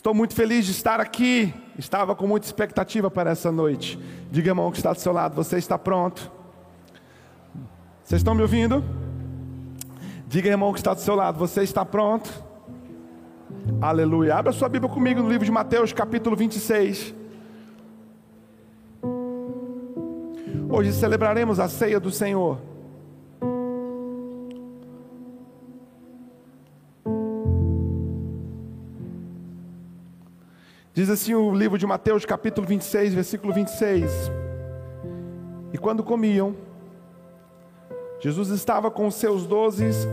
Estou muito feliz de estar aqui. Estava com muita expectativa para essa noite. Diga, irmão, que está do seu lado, você está pronto? Vocês estão me ouvindo? Diga, irmão, que está do seu lado, você está pronto? Aleluia. Abra sua Bíblia comigo no livro de Mateus, capítulo 26. Hoje celebraremos a ceia do Senhor. Diz assim o livro de Mateus, capítulo 26, versículo 26. E quando comiam, Jesus estava com os seus dozes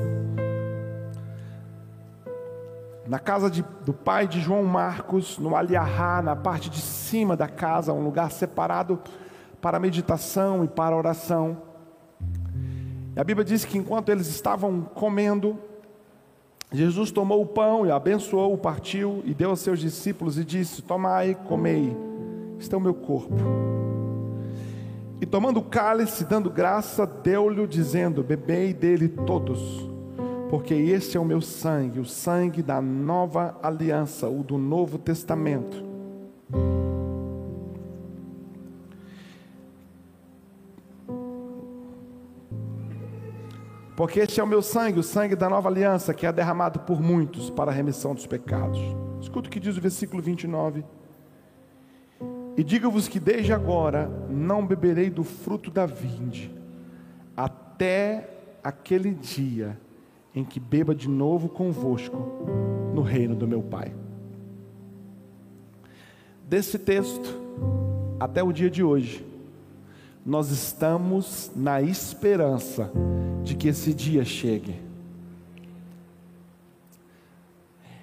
na casa de, do pai de João Marcos, no Aliahá, na parte de cima da casa, um lugar separado para meditação e para oração. E a Bíblia diz que enquanto eles estavam comendo, Jesus tomou o pão e abençoou, o partiu e deu aos seus discípulos e disse: Tomai, comei, este é o meu corpo. E tomando o cálice, dando graça, deu-lhe, dizendo: Bebei dele todos, porque este é o meu sangue, o sangue da nova aliança, o do novo testamento. Porque este é o meu sangue, o sangue da nova aliança, que é derramado por muitos para a remissão dos pecados. Escuta o que diz o versículo 29. E digo-vos que desde agora não beberei do fruto da vinde, até aquele dia em que beba de novo convosco no reino do meu Pai. Desse texto, até o dia de hoje, nós estamos na esperança de que esse dia chegue.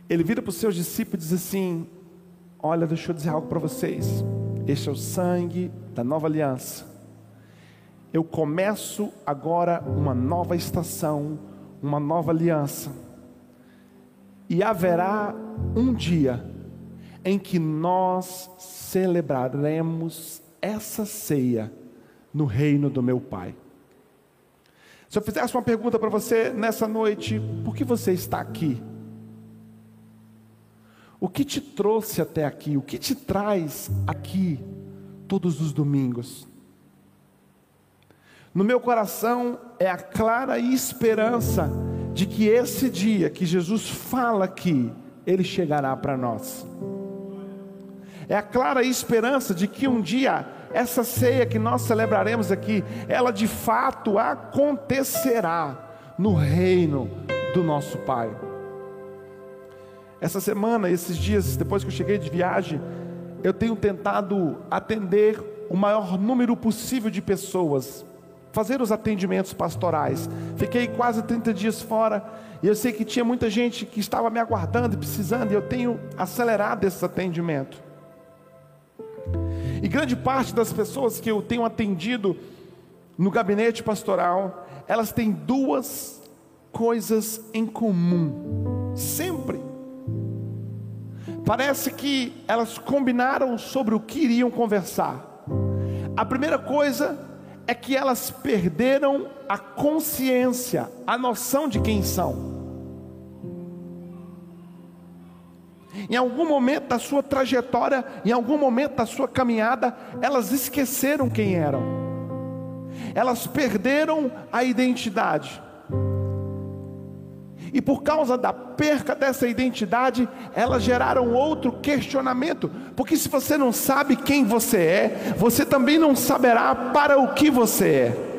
Ele vira para os seus discípulos e diz assim: Olha, deixa eu dizer algo para vocês. Este é o sangue da nova aliança. Eu começo agora uma nova estação, uma nova aliança. E haverá um dia em que nós celebraremos essa ceia no reino do meu Pai. Se eu fizesse uma pergunta para você nessa noite, por que você está aqui? O que te trouxe até aqui? O que te traz aqui todos os domingos? No meu coração é a clara esperança de que esse dia que Jesus fala aqui, ele chegará para nós. É a clara esperança de que um dia essa ceia que nós celebraremos aqui, ela de fato acontecerá no reino do nosso Pai. Essa semana, esses dias, depois que eu cheguei de viagem, eu tenho tentado atender o maior número possível de pessoas, fazer os atendimentos pastorais. Fiquei quase 30 dias fora e eu sei que tinha muita gente que estava me aguardando e precisando, e eu tenho acelerado esse atendimento. E grande parte das pessoas que eu tenho atendido no gabinete pastoral, elas têm duas coisas em comum, sempre. Parece que elas combinaram sobre o que iriam conversar. A primeira coisa é que elas perderam a consciência, a noção de quem são. Em algum momento da sua trajetória, em algum momento da sua caminhada, elas esqueceram quem eram, elas perderam a identidade. E por causa da perca dessa identidade, elas geraram outro questionamento, porque se você não sabe quem você é, você também não saberá para o que você é.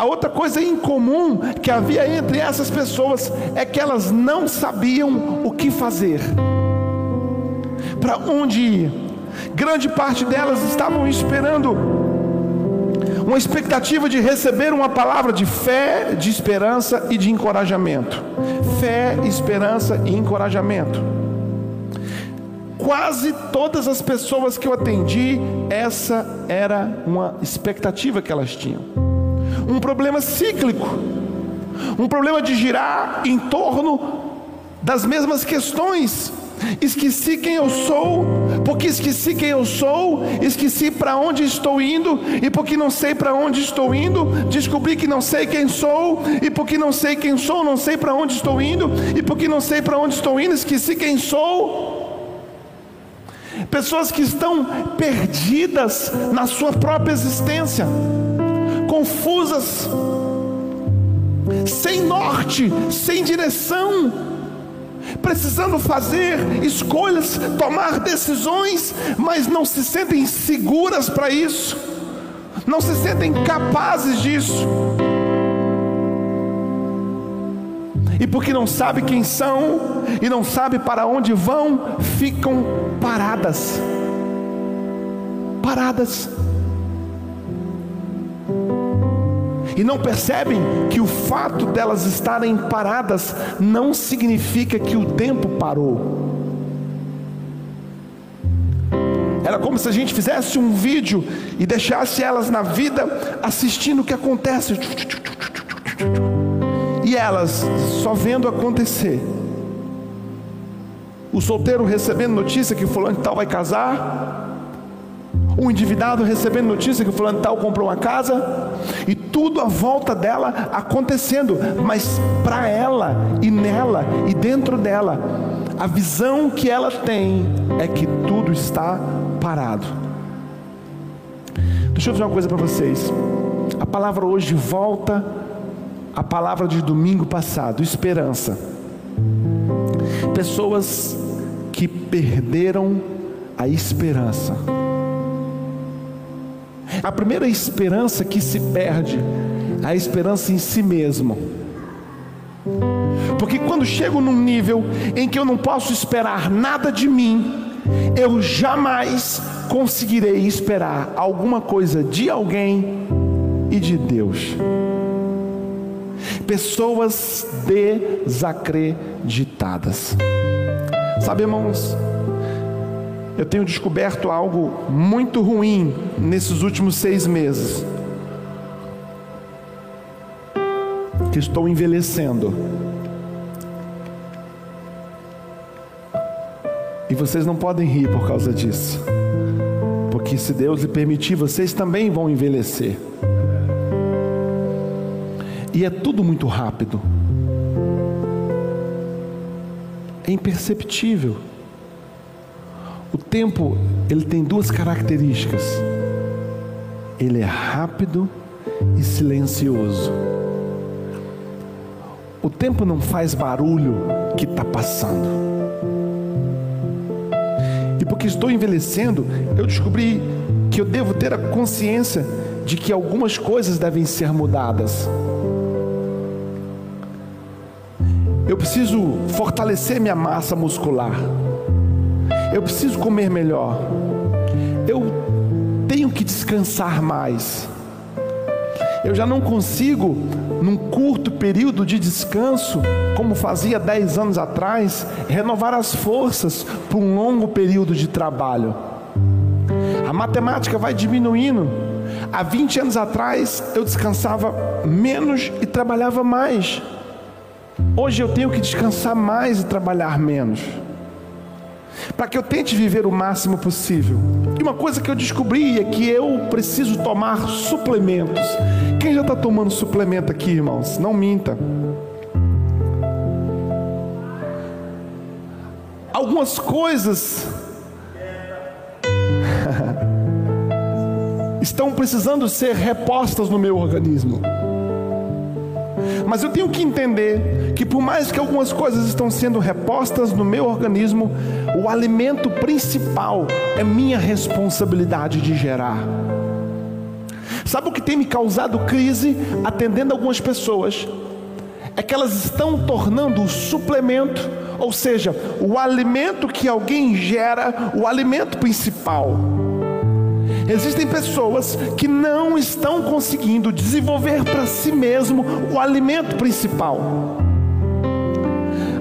A outra coisa incomum que havia entre essas pessoas é que elas não sabiam o que fazer, para onde ir. Grande parte delas estavam esperando uma expectativa de receber uma palavra de fé, de esperança e de encorajamento. Fé, esperança e encorajamento. Quase todas as pessoas que eu atendi, essa era uma expectativa que elas tinham um problema cíclico, um problema de girar em torno das mesmas questões Esqueci quem eu sou, porque esqueci quem eu sou, esqueci para onde estou indo, e porque não sei para onde estou indo, descobri que não sei quem sou, e porque não sei quem sou, não sei para onde estou indo, e porque não sei para onde estou indo, esqueci quem sou. Pessoas que estão perdidas na sua própria existência, confusas, sem norte, sem direção, precisando fazer escolhas, tomar decisões, mas não se sentem seguras para isso, não se sentem capazes disso. E porque não sabe quem são e não sabe para onde vão, ficam paradas. Paradas. E não percebem que o fato delas estarem paradas não significa que o tempo parou. Era como se a gente fizesse um vídeo e deixasse elas na vida assistindo o que acontece. E elas só vendo acontecer. O solteiro recebendo notícia que fulano tal vai casar, um endividado recebendo notícia que o fulano tal comprou uma casa, e tudo à volta dela acontecendo, mas para ela e nela e dentro dela, a visão que ela tem é que tudo está parado. Deixa eu dizer uma coisa para vocês. A palavra hoje volta à palavra de domingo passado, esperança. Pessoas que perderam a esperança. A primeira esperança que se perde é a esperança em si mesmo. Porque quando chego num nível em que eu não posso esperar nada de mim, eu jamais conseguirei esperar alguma coisa de alguém e de Deus. Pessoas desacreditadas. Sabe, irmãos, eu tenho descoberto algo muito ruim nesses últimos seis meses. Que estou envelhecendo. E vocês não podem rir por causa disso. Porque se Deus lhe permitir, vocês também vão envelhecer. E é tudo muito rápido. É imperceptível. Tempo, ele tem duas características. Ele é rápido e silencioso. O tempo não faz barulho que está passando. E porque estou envelhecendo, eu descobri que eu devo ter a consciência de que algumas coisas devem ser mudadas. Eu preciso fortalecer minha massa muscular. Eu preciso comer melhor. Eu tenho que descansar mais. Eu já não consigo, num curto período de descanso, como fazia dez anos atrás, renovar as forças para um longo período de trabalho. A matemática vai diminuindo. Há 20 anos atrás eu descansava menos e trabalhava mais. Hoje eu tenho que descansar mais e trabalhar menos para que eu tente viver o máximo possível. E uma coisa que eu descobri é que eu preciso tomar suplementos. Quem já está tomando suplemento aqui, irmãos? Não minta. Algumas coisas estão precisando ser repostas no meu organismo. Mas eu tenho que entender que por mais que algumas coisas estão sendo repostas no meu organismo, o alimento principal é minha responsabilidade de gerar. Sabe o que tem me causado crise atendendo algumas pessoas? É que elas estão tornando o suplemento, ou seja, o alimento que alguém gera, o alimento principal. Existem pessoas que não estão conseguindo desenvolver para si mesmo o alimento principal.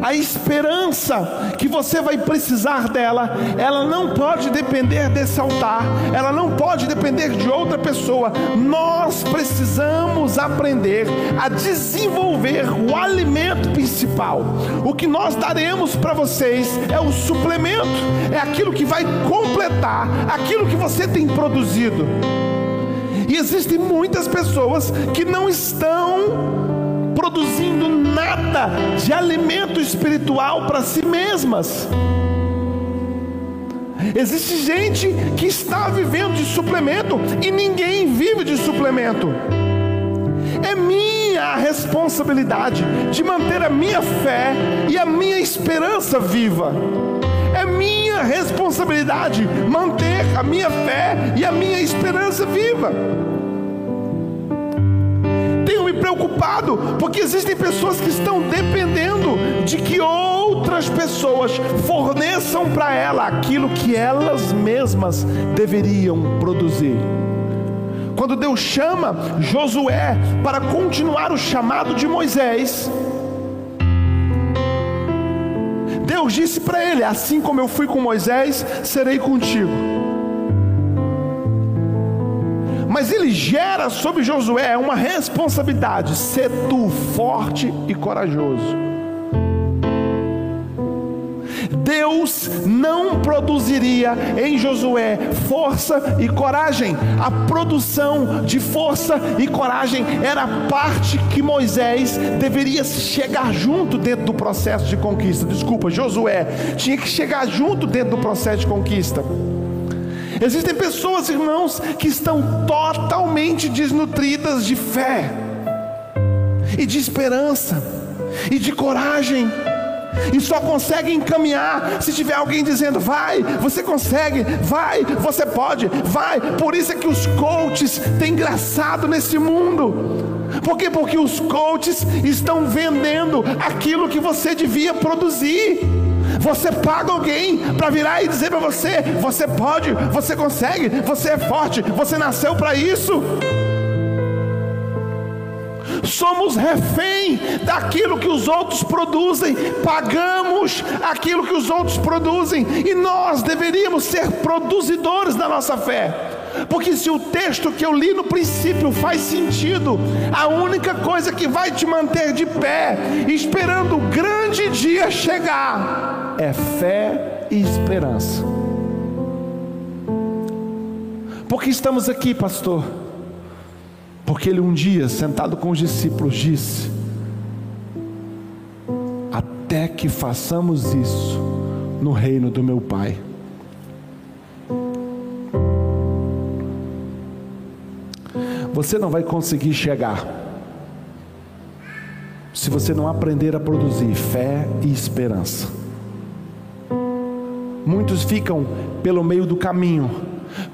A esperança que você vai precisar dela, ela não pode depender desse altar, ela não pode depender de outra pessoa. Nós precisamos aprender a desenvolver o alimento principal. O que nós daremos para vocês é o suplemento, é aquilo que vai completar aquilo que você tem produzido. E existem muitas pessoas que não estão produzindo nada de alimento espiritual para si mesmas. Existe gente que está vivendo de suplemento e ninguém vive de suplemento. É minha responsabilidade de manter a minha fé e a minha esperança viva. É minha responsabilidade manter a minha fé e a minha esperança viva preocupado, porque existem pessoas que estão dependendo de que outras pessoas forneçam para ela aquilo que elas mesmas deveriam produzir. Quando Deus chama Josué para continuar o chamado de Moisés, Deus disse para ele: Assim como eu fui com Moisés, serei contigo. Mas ele gera sobre Josué uma responsabilidade: ser tu forte e corajoso. Deus não produziria em Josué força e coragem. A produção de força e coragem era a parte que Moisés deveria chegar junto dentro do processo de conquista. Desculpa, Josué tinha que chegar junto dentro do processo de conquista. Existem pessoas, irmãos, que estão totalmente desnutridas de fé, e de esperança, e de coragem, e só conseguem caminhar se tiver alguém dizendo: vai, você consegue, vai, você pode, vai. Por isso é que os coaches têm engraçado nesse mundo. Por quê? Porque os coaches estão vendendo aquilo que você devia produzir. Você paga alguém para virar e dizer para você: você pode, você consegue, você é forte, você nasceu para isso. Somos refém daquilo que os outros produzem, pagamos aquilo que os outros produzem, e nós deveríamos ser produzidores da nossa fé. Porque se o texto que eu li no princípio faz sentido, a única coisa que vai te manter de pé, esperando o grande dia chegar, é fé e esperança. Por que estamos aqui, pastor? Porque ele um dia, sentado com os discípulos, disse: Até que façamos isso no reino do meu Pai. Você não vai conseguir chegar se você não aprender a produzir fé e esperança. Muitos ficam pelo meio do caminho.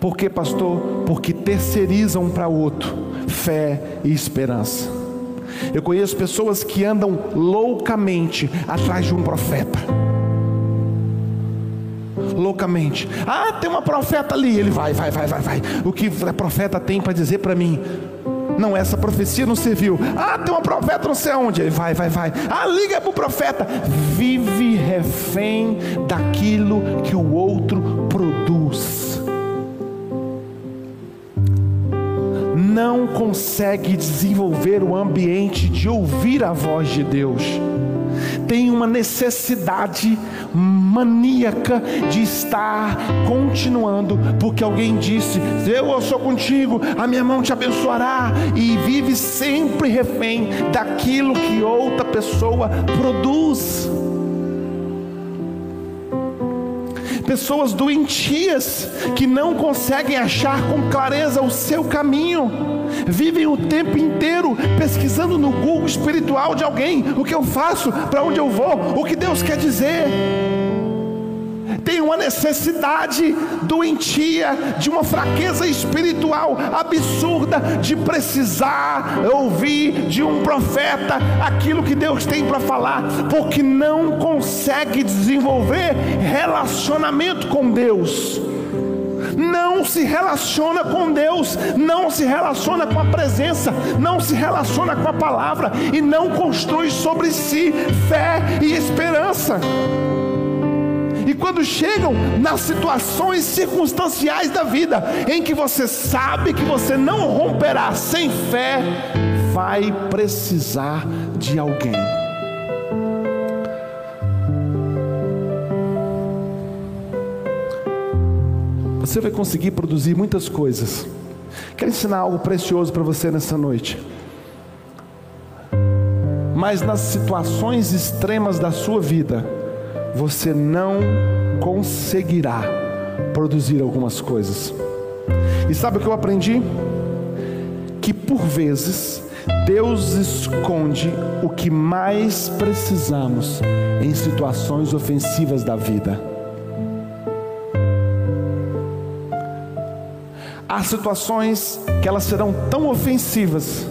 Por quê, pastor? Porque terceirizam para o outro fé e esperança. Eu conheço pessoas que andam loucamente atrás de um profeta. Loucamente. Ah, tem uma profeta ali. Ele vai, vai, vai, vai, vai. O que a profeta tem para dizer para mim? Não, essa profecia não serviu. Ah, tem uma profeta não sei aonde. Ele vai, vai, vai. Ah, liga para o profeta. Vive refém daquilo que o outro produz. Não consegue desenvolver o ambiente de ouvir a voz de Deus. Tem uma necessidade maníaca de estar continuando, porque alguém disse: Eu sou contigo, a minha mão te abençoará, e vive sempre refém daquilo que outra pessoa produz. Pessoas doentias que não conseguem achar com clareza o seu caminho vivem o tempo inteiro pesquisando no Google espiritual de alguém o que eu faço, para onde eu vou, o que Deus quer dizer. Tem uma necessidade doentia, de uma fraqueza espiritual absurda, de precisar ouvir de um profeta aquilo que Deus tem para falar, porque não consegue desenvolver relacionamento com Deus não se relaciona com Deus, não se relaciona com a presença, não se relaciona com a palavra e não constrói sobre si fé e esperança. E quando chegam nas situações circunstanciais da vida, em que você sabe que você não romperá sem fé, vai precisar de alguém. Você vai conseguir produzir muitas coisas. Quero ensinar algo precioso para você nessa noite. Mas nas situações extremas da sua vida, você não conseguirá produzir algumas coisas. E sabe o que eu aprendi? Que por vezes Deus esconde o que mais precisamos em situações ofensivas da vida. Há situações que elas serão tão ofensivas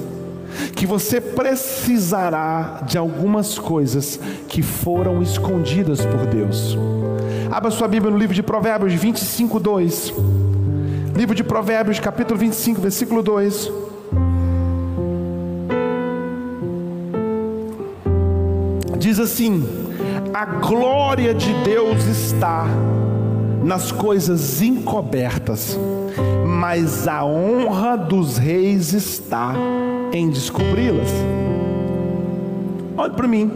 que você precisará de algumas coisas que foram escondidas por Deus. Abra sua Bíblia no livro de Provérbios 25, 2. Livro de Provérbios, capítulo 25, versículo 2. Diz assim: A glória de Deus está nas coisas encobertas, mas a honra dos reis está em descobri-las. Olhe para mim.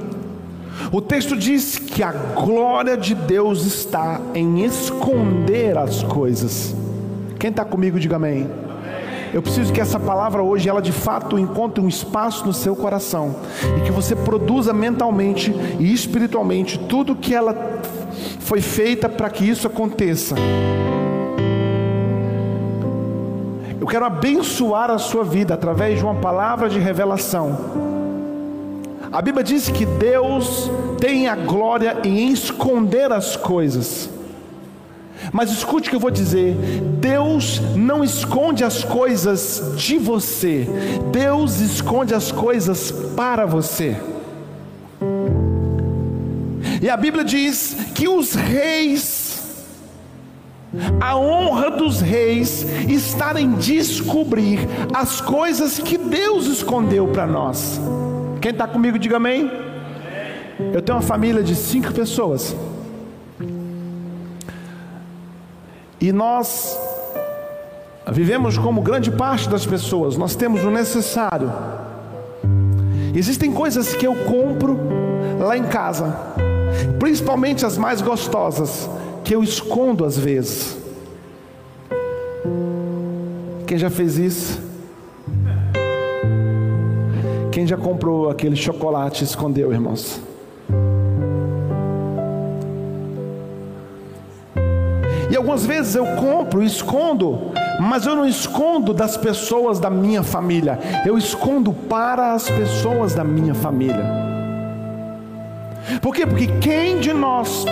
O texto diz que a glória de Deus está em esconder as coisas. Quem está comigo, diga amém. Eu preciso que essa palavra hoje, ela de fato encontre um espaço no seu coração e que você produza mentalmente e espiritualmente tudo que ela foi feita para que isso aconteça. Eu quero abençoar a sua vida através de uma palavra de revelação. A Bíblia diz que Deus tem a glória em esconder as coisas. Mas escute o que eu vou dizer: Deus não esconde as coisas de você, Deus esconde as coisas para você. E a Bíblia diz que os reis a honra dos reis está em descobrir as coisas que Deus escondeu para nós. Quem está comigo, diga amém. Eu tenho uma família de cinco pessoas. E nós vivemos como grande parte das pessoas, nós temos o necessário. Existem coisas que eu compro lá em casa, principalmente as mais gostosas que eu escondo às vezes. Quem já fez isso? Quem já comprou aquele chocolate e escondeu, irmãos? E algumas vezes eu compro e escondo, mas eu não escondo das pessoas da minha família, eu escondo para as pessoas da minha família. Por quê? Porque quem de nós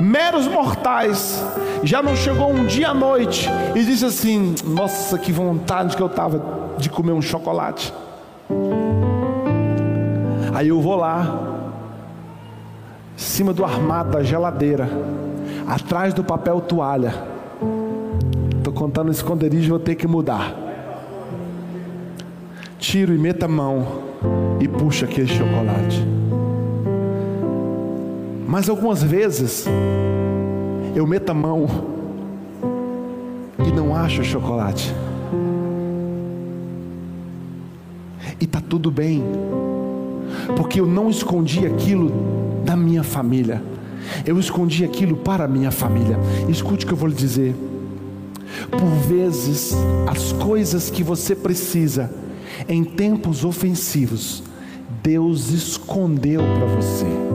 meros mortais, já não chegou um dia à noite e disse assim: Nossa, que vontade que eu estava de comer um chocolate. Aí eu vou lá, em cima do armário da geladeira, atrás do papel toalha. Estou contando o esconderijo, vou ter que mudar. Tiro e meto a mão e puxo aquele chocolate. Mas algumas vezes eu meto a mão e não acho o chocolate. E tá tudo bem, porque eu não escondi aquilo da minha família. Eu escondi aquilo para a minha família. Escute o que eu vou lhe dizer. Por vezes, as coisas que você precisa em tempos ofensivos, Deus escondeu para você.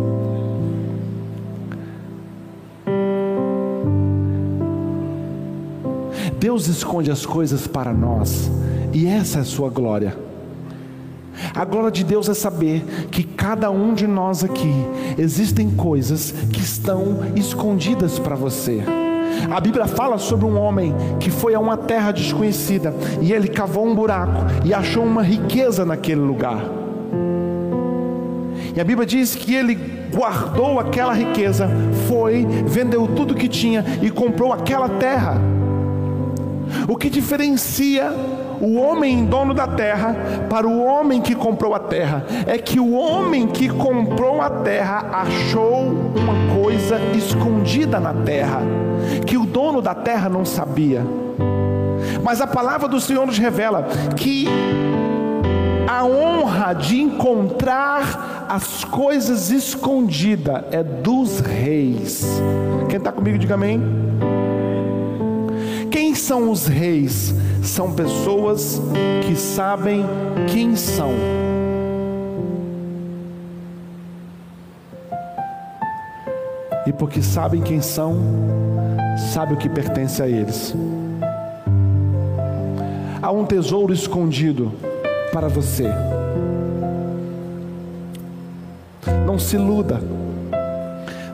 Deus esconde as coisas para nós, e essa é a sua glória. A glória de Deus é saber que cada um de nós aqui existem coisas que estão escondidas para você. A Bíblia fala sobre um homem que foi a uma terra desconhecida e ele cavou um buraco e achou uma riqueza naquele lugar. E a Bíblia diz que ele guardou aquela riqueza, foi, vendeu tudo que tinha e comprou aquela terra. O que diferencia o homem dono da terra para o homem que comprou a terra é que o homem que comprou a terra achou uma coisa escondida na terra que o dono da terra não sabia. Mas a palavra do Senhor nos revela que a honra de encontrar as coisas escondidas é dos reis. Quem está comigo, diga amém. São os reis? São pessoas que sabem quem são. E porque sabem quem são, sabe o que pertence a eles. Há um tesouro escondido para você. Não se iluda.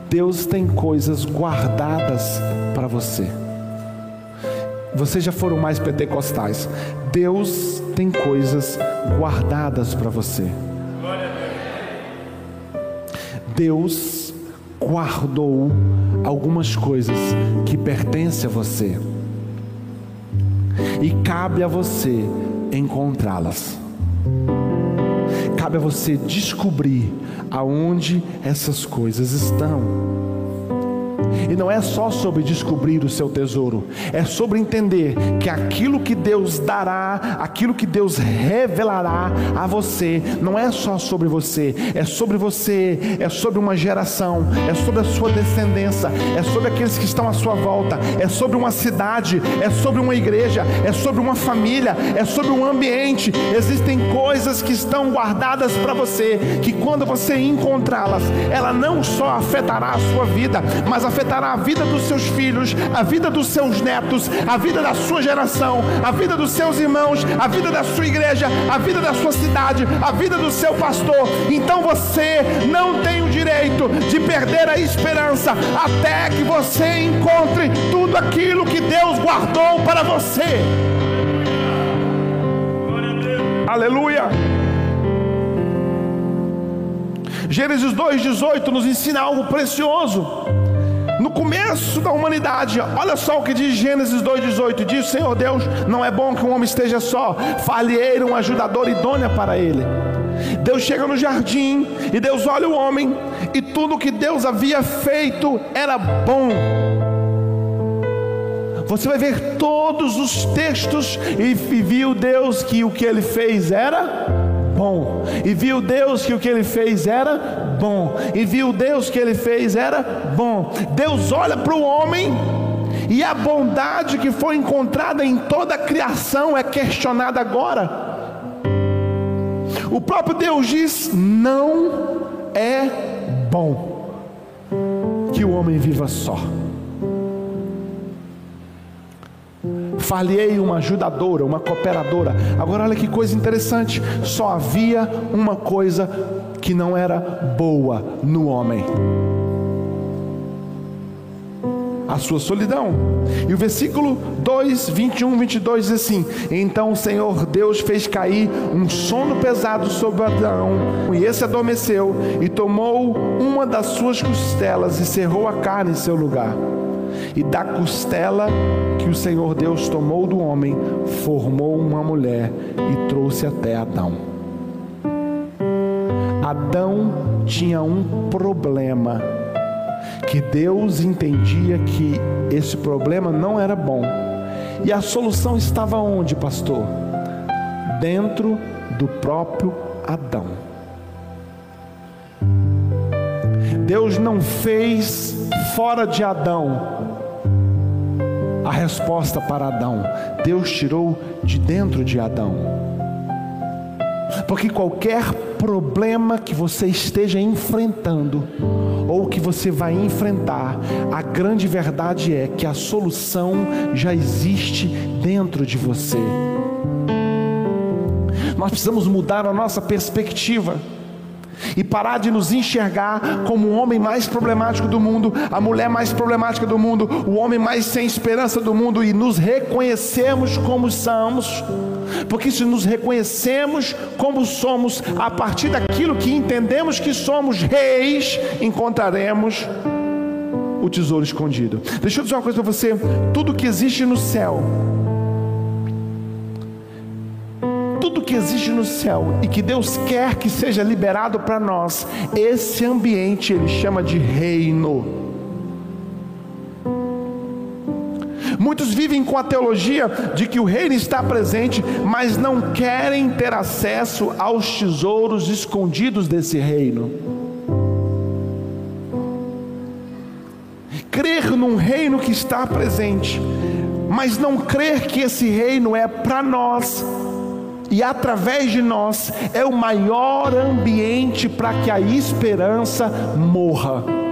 Deus tem coisas guardadas para você. Vocês já foram mais pentecostais. Deus tem coisas guardadas para você. Deus guardou algumas coisas que pertencem a você. E cabe a você encontrá-las. Cabe a você descobrir aonde essas coisas estão. E não é só sobre descobrir o seu tesouro, é sobre entender que aquilo que Deus dará, aquilo que Deus revelará a você, não é só sobre você, é sobre você, é sobre uma geração, é sobre a sua descendência, é sobre aqueles que estão à sua volta, é sobre uma cidade, é sobre uma igreja, é sobre uma família, é sobre um ambiente. Existem coisas que estão guardadas para você, que quando você encontrá-las, ela não só afetará a sua vida, mas afetará a vida dos seus filhos, a vida dos seus netos, a vida da sua geração, a vida dos seus irmãos, a vida da sua igreja, a vida da sua cidade, a vida do seu pastor. Então você não tem o direito de perder a esperança até que você encontre tudo aquilo que Deus guardou para você. Aleluia. Gênesis 2,18 nos ensina algo precioso no começo da humanidade. Olha só o que diz Gênesis 2,18: diz: Senhor Deus, não é bom que um homem esteja só, falheira um ajudador idôneo para ele. Deus chega no jardim e Deus olha o homem, e tudo que Deus havia feito era bom. Você vai ver todos os textos e viu Deus que o que ele fez era bom. E viu Deus que o que ele fez era bom. E viu Deus que ele fez era bom. Deus olha para o homem e a bondade que foi encontrada em toda a criação é questionada agora. O próprio Deus diz: não é bom que o homem viva só. Falhei uma ajudadora, uma cooperadora. Agora olha que coisa interessante: só havia uma coisa que não era boa no homem. A sua solidão. E o versículo 2, 21, 22 diz assim: Então o Senhor Deus fez cair um sono pesado sobre Adão, e esse adormeceu, e tomou uma das suas costelas e cerrou a carne em seu lugar e da costela que o Senhor Deus tomou do homem, formou uma mulher e trouxe até Adão. Adão tinha um problema que Deus entendia que esse problema não era bom. E a solução estava onde, pastor? Dentro do próprio Adão. Deus não fez fora de Adão a resposta para Adão. Deus tirou de dentro de Adão. Porque qualquer problema que você esteja enfrentando, ou que você vai enfrentar, a grande verdade é que a solução já existe dentro de você. Nós precisamos mudar a nossa perspectiva e parar de nos enxergar como o homem mais problemático do mundo, a mulher mais problemática do mundo, o homem mais sem esperança do mundo e nos reconhecermos como somos. Porque se nos reconhecemos como somos, a partir daquilo que entendemos que somos reis, encontraremos o tesouro escondido. Deixa eu dizer uma coisa para você: tudo que existe no céu tudo que existe no céu e que Deus quer que seja liberado para nós, esse ambiente ele chama de reino. Muitos vivem com a teologia de que o reino está presente, mas não querem ter acesso aos tesouros escondidos desse reino. Crer num reino que está presente, mas não crer que esse reino é para nós e através de nós é o maior ambiente para que a esperança morra.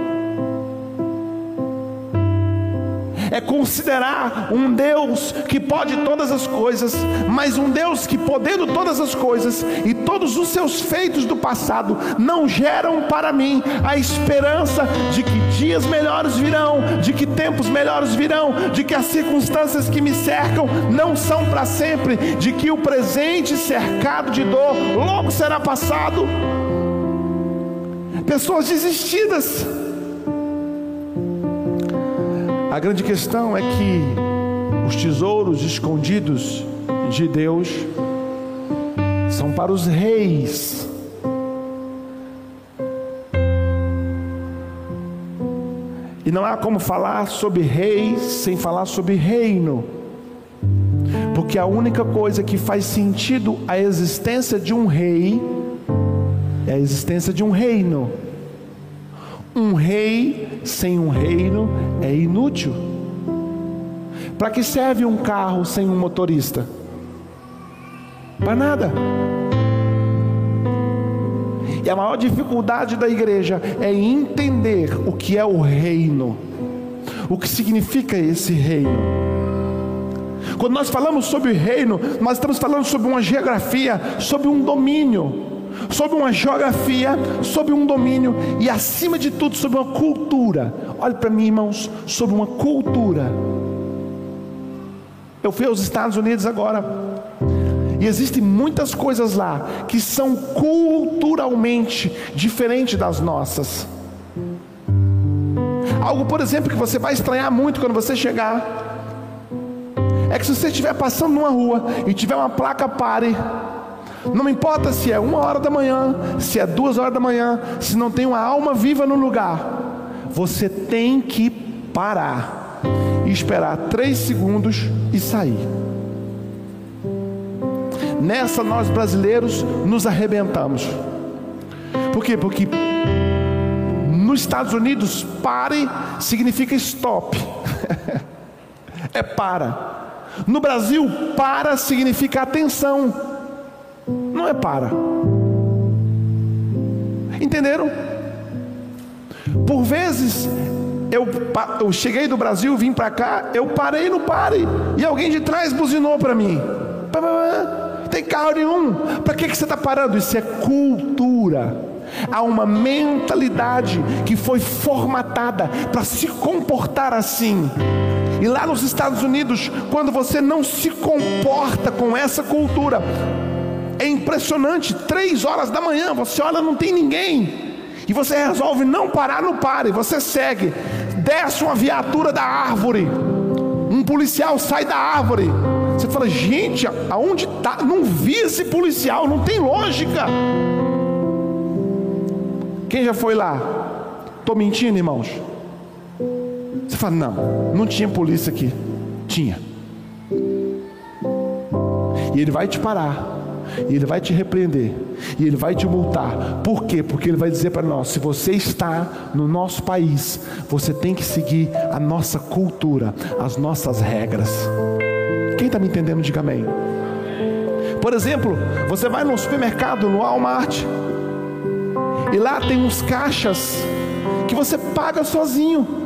É considerar um Deus que pode todas as coisas, mas um Deus que, podendo todas as coisas e todos os seus feitos do passado, não geram para mim a esperança de que dias melhores virão, de que tempos melhores virão, de que as circunstâncias que me cercam não são para sempre, de que o presente cercado de dor logo será passado. Pessoas desistidas a grande questão é que os tesouros escondidos de Deus são para os reis. E não há como falar sobre reis sem falar sobre reino. Porque a única coisa que faz sentido a existência de um rei é a existência de um reino. Um rei sem um reino é inútil. Para que serve um carro sem um motorista? Para nada. E a maior dificuldade da igreja é entender o que é o reino, o que significa esse reino. Quando nós falamos sobre reino, nós estamos falando sobre uma geografia, sobre um domínio sobre uma geografia, sobre um domínio e, acima de tudo, sobre uma cultura. Olhe para mim, irmãos, sobre uma cultura. Eu fui aos Estados Unidos agora. E existem muitas coisas lá que são culturalmente diferentes das nossas. Algo, por exemplo, que você vai estranhar muito quando você chegar. É que se você estiver passando numa rua e tiver uma placa pare, não importa se é uma hora da manhã, se é duas horas da manhã, se não tem uma alma viva no lugar, você tem que parar e esperar três segundos e sair. Nessa nós brasileiros nos arrebentamos. Por quê? Porque nos Estados Unidos pare significa stop. é para. No Brasil, para significa atenção não é para. Entenderam? Por vezes eu, eu cheguei do Brasil, vim para cá, eu parei no pare e alguém de trás buzinou para mim. Tem carro nenhum. Para que, que você está parando? Isso é cultura. Há uma mentalidade que foi formatada para se comportar assim. E lá nos Estados Unidos, quando você não se comporta com essa cultura, é impressionante, três horas da manhã, você olha, não tem ninguém. E você resolve não parar no pare, você segue. Desce uma viatura da árvore. Um policial sai da árvore. Você fala, gente, aonde está? Não vi esse policial, não tem lógica. Quem já foi lá? Estou mentindo, irmãos? Você fala, não, não tinha polícia aqui. Tinha. E ele vai te parar e Ele vai te repreender, e Ele vai te multar. Por quê? Porque Ele vai dizer para nós: se você está no nosso país, você tem que seguir a nossa cultura, as nossas regras. Quem está me entendendo, diga amém. Por exemplo, você vai no supermercado, no Walmart, e lá tem uns caixas que você paga sozinho.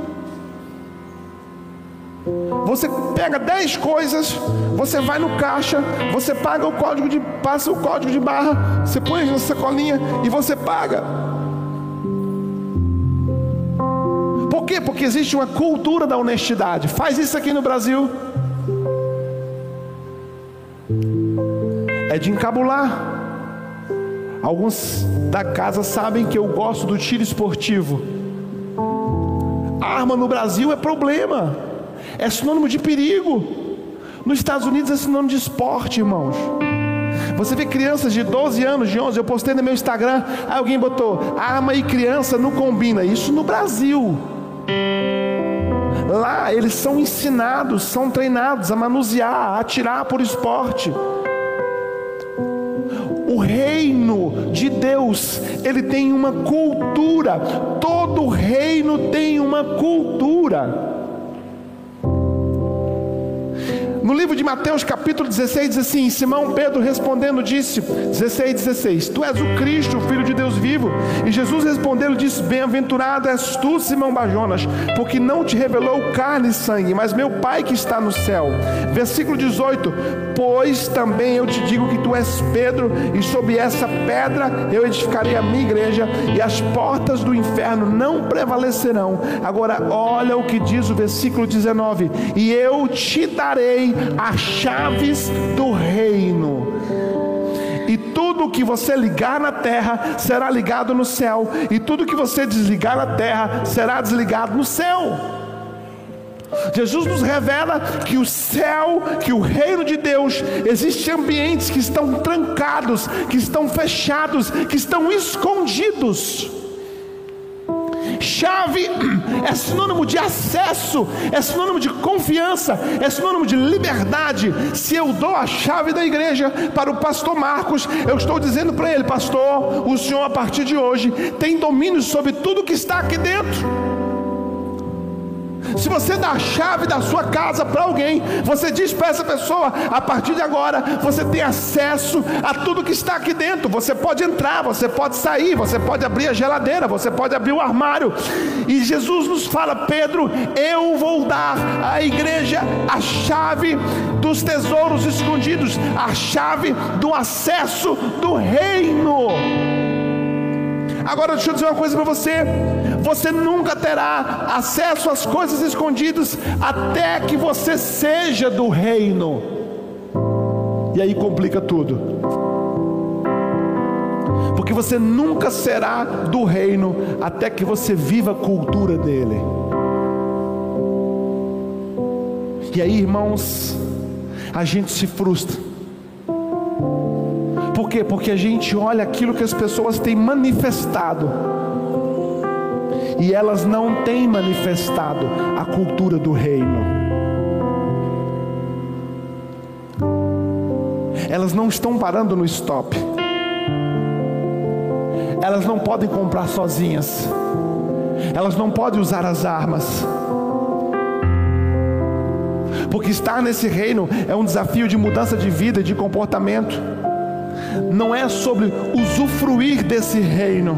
Você pega 10 coisas, você vai no caixa, você paga o código de, passa o código de barra, você põe na sacolinha e você paga. Por quê? Porque existe uma cultura da honestidade. Faz isso aqui no Brasil. É de encabular. Alguns da casa sabem que eu gosto do tiro esportivo. arma no Brasil é problema é sinônimo de perigo. Nos Estados Unidos é sinônimo de esporte, irmãos. Você vê crianças de 12 anos, de 11, eu postei no meu Instagram, alguém botou, arma e criança não combina. Isso no Brasil. Lá eles são ensinados, são treinados a manusear, a atirar por esporte. O reino de Deus, ele tem uma cultura. Todo reino tem uma cultura. No livro de Mateus, capítulo 16, diz assim: Simão Pedro respondendo disse: 16, 16: Tu és o Cristo, o Filho de Deus vivo. E Jesus respondeu: disse: Bem-aventurado és tu, Simão Bajonas, porque não te revelou carne e sangue, mas meu Pai que está no céu. Versículo 18: Pois também eu te digo que tu és Pedro, e sob essa pedra eu edificarei a minha igreja, e as portas do inferno não prevalecerão. Agora, olha o que diz o versículo 19: E eu te darei as chaves do reino. E tudo que você ligar na terra será ligado no céu, e tudo que você desligar na terra será desligado no céu. Jesus nos revela que o céu, que o reino de Deus, existem ambientes que estão trancados, que estão fechados, que estão escondidos. Chave é sinônimo de acesso, é sinônimo de confiança, é sinônimo de liberdade. Se eu dou a chave da igreja para o pastor Marcos, eu estou dizendo para ele, pastor, o senhor a partir de hoje tem domínio sobre tudo que está aqui dentro. Se você dá a chave da sua casa para alguém, você diz para essa pessoa: a partir de agora você tem acesso a tudo que está aqui dentro. Você pode entrar, você pode sair, você pode abrir a geladeira, você pode abrir o armário. E Jesus nos fala: Pedro, eu vou dar à igreja a chave dos tesouros escondidos, a chave do acesso do reino. Agora deixa eu dizer uma coisa para você: você nunca terá acesso às coisas escondidas até que você seja do reino. E aí complica tudo. Porque você nunca será do reino até que você viva a cultura dele. E aí, irmãos, a gente se frustra por quê? Porque a gente olha aquilo que as pessoas têm manifestado e elas não têm manifestado a cultura do reino. Elas não estão parando no stop. Elas não podem comprar sozinhas. Elas não podem usar as armas. Porque estar nesse reino é um desafio de mudança de vida, de comportamento não é sobre usufruir desse reino.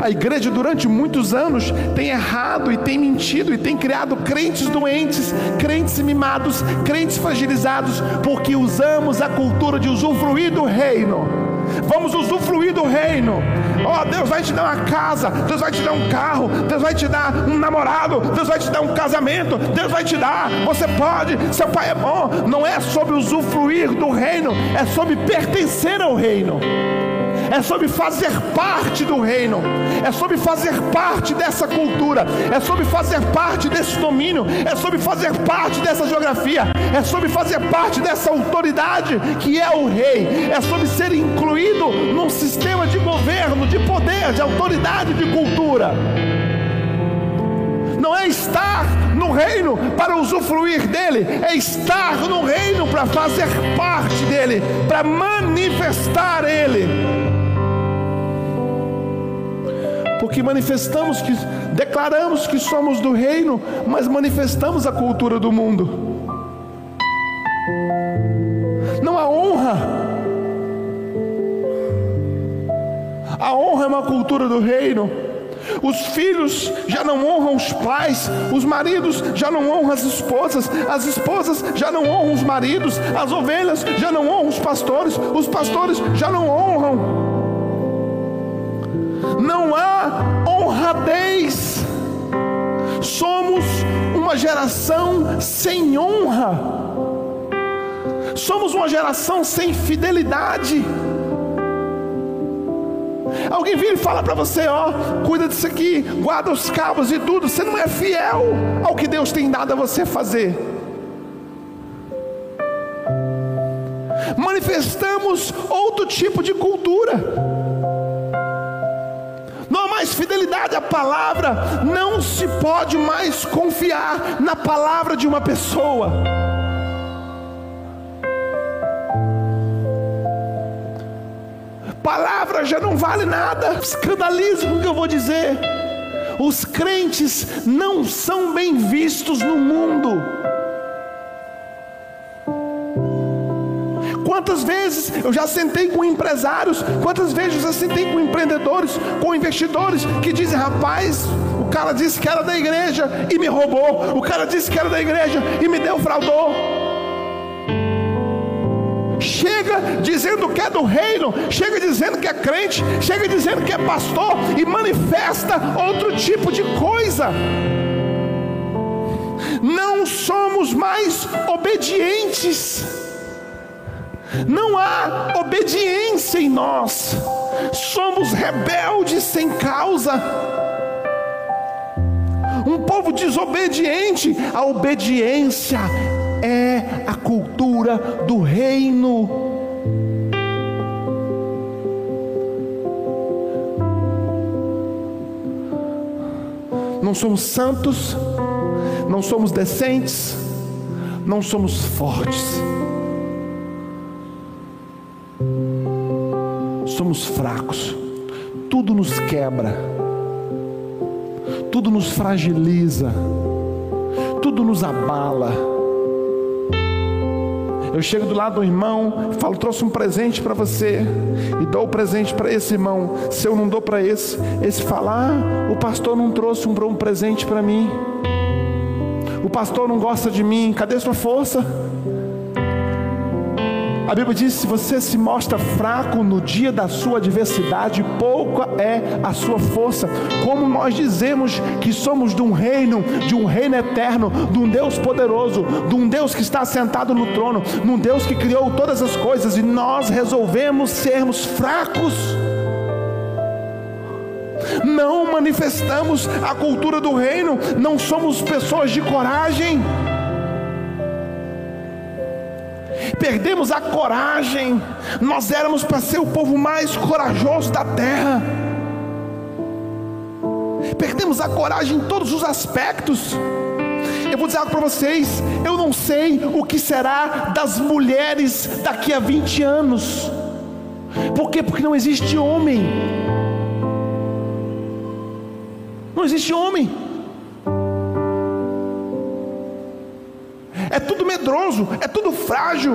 A igreja durante muitos anos tem errado e tem mentido e tem criado crentes doentes, crentes mimados, crentes fragilizados, porque usamos a cultura de usufruir do reino Vamos usufruir do reino. Ó, oh, Deus vai te dar uma casa, Deus vai te dar um carro, Deus vai te dar um namorado, Deus vai te dar um casamento, Deus vai te dar. Você pode, seu pai é bom. Não é sobre usufruir do reino, é sobre pertencer ao reino é sobre fazer parte do reino, é sobre fazer parte dessa cultura, é sobre fazer parte desse domínio, é sobre fazer parte dessa geografia, é sobre fazer parte dessa autoridade que é o rei, é sobre ser incluído num sistema de governo, de poder, de autoridade, de cultura. Não é estar no reino para usufruir dele, é estar no reino para fazer parte dele, para manifestar ele porque manifestamos que, declaramos que somos do reino, mas manifestamos a cultura do mundo. Não há honra. A honra é uma cultura do reino. Os filhos já não honram os pais, os maridos já não honram as esposas, as esposas já não honram os maridos, as ovelhas já não honram os pastores, os pastores já não honram não há honradez. Somos uma geração sem honra. Somos uma geração sem fidelidade. Alguém vira e fala para você, ó, cuida disso aqui, guarda os cabos e tudo. Você não é fiel ao que Deus tem dado a você fazer. manifestamos outro tipo de cultura. Mais fidelidade à palavra, não se pode mais confiar na palavra de uma pessoa. Palavra já não vale nada, escandalizo o que eu vou dizer. Os crentes não são bem vistos no mundo. Quantas vezes eu já sentei com empresários, quantas vezes eu já sentei com empreendedores, com investidores que dizem: rapaz, o cara disse que era da igreja e me roubou, o cara disse que era da igreja e me defraudou. Chega dizendo que é do reino, chega dizendo que é crente, chega dizendo que é pastor e manifesta outro tipo de coisa. Não somos mais obedientes não há obediência em nós, somos rebeldes sem causa. Um povo desobediente, a obediência é a cultura do reino. Não somos santos, não somos decentes, não somos fortes. Somos fracos, tudo nos quebra, tudo nos fragiliza, tudo nos abala. Eu chego do lado do irmão, falo, trouxe um presente para você, e dou o presente para esse irmão. Se eu não dou para esse, esse fala, ah, o pastor não trouxe um, um presente para mim. O pastor não gosta de mim, cadê sua força? A Bíblia diz: se você se mostra fraco no dia da sua adversidade, pouca é a sua força. Como nós dizemos que somos de um reino, de um reino eterno, de um Deus poderoso, de um Deus que está sentado no trono, de um Deus que criou todas as coisas, e nós resolvemos sermos fracos não manifestamos a cultura do reino, não somos pessoas de coragem. Perdemos a coragem. Nós éramos para ser o povo mais corajoso da terra. Perdemos a coragem em todos os aspectos. Eu vou dizer algo para vocês: eu não sei o que será das mulheres daqui a 20 anos. Por quê? Porque não existe homem. Não existe homem. É tudo medroso, é tudo frágil.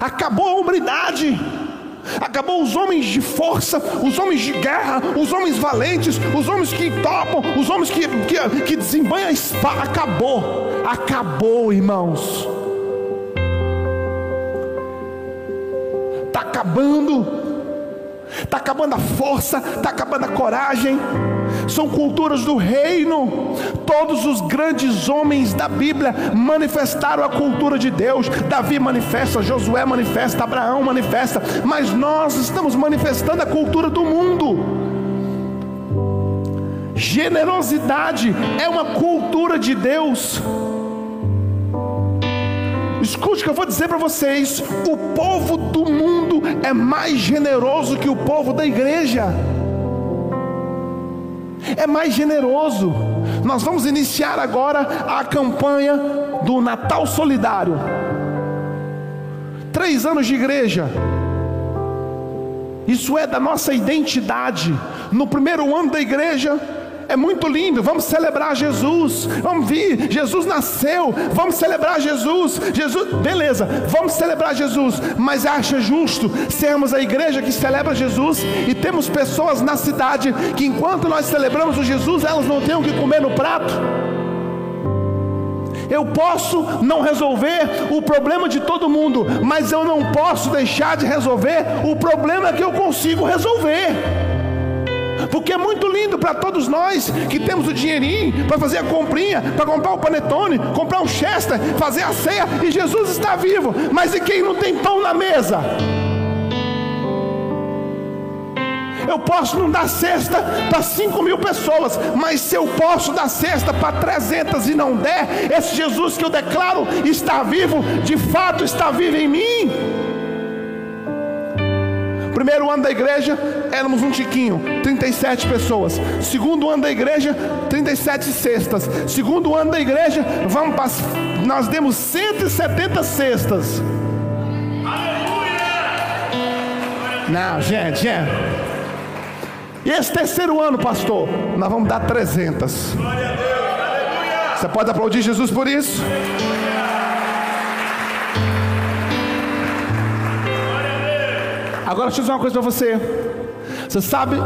Acabou a hombridade. Acabou os homens de força, os homens de guerra, os homens valentes, os homens que topam, os homens que, que, que desembanham a espada. Acabou, acabou, irmãos. Está acabando está acabando a força, está acabando a coragem. São culturas do reino. Todos os grandes homens da Bíblia manifestaram a cultura de Deus. Davi manifesta, Josué manifesta, Abraão manifesta, mas nós estamos manifestando a cultura do mundo. Generosidade é uma cultura de Deus. Escute o que eu vou dizer para vocês: o povo do mundo é mais generoso que o povo da igreja. É mais generoso. Nós vamos iniciar agora a campanha do Natal Solidário. Três anos de igreja. Isso é da nossa identidade. No primeiro ano da igreja, é muito lindo, vamos celebrar Jesus, vamos vir, Jesus nasceu, vamos celebrar Jesus, Jesus, beleza, vamos celebrar Jesus, mas acha justo sermos a igreja que celebra Jesus? E temos pessoas na cidade que enquanto nós celebramos o Jesus, elas não têm o que comer no prato? Eu posso não resolver o problema de todo mundo, mas eu não posso deixar de resolver o problema que eu consigo resolver porque é muito lindo para todos nós que temos o dinheirinho para fazer a comprinha, para comprar o panetone, comprar um chester, fazer a ceia, e Jesus está vivo. Mas e quem não tem pão na mesa? Eu posso não dar cesta para 5 mil pessoas, mas se eu posso dar cesta para 300 e não der, esse Jesus que eu declaro está vivo, de fato está vivo em mim. Primeiro ano da igreja, éramos um tiquinho, 37 pessoas. Segundo ano da igreja, 37 cestas. Segundo ano da igreja, vamos nós demos 170 cestas. Não, gente, gente. E esse terceiro ano, pastor, nós vamos dar 300. Você pode aplaudir Jesus por isso? Agora deixa eu dizer uma coisa para você. Você sabe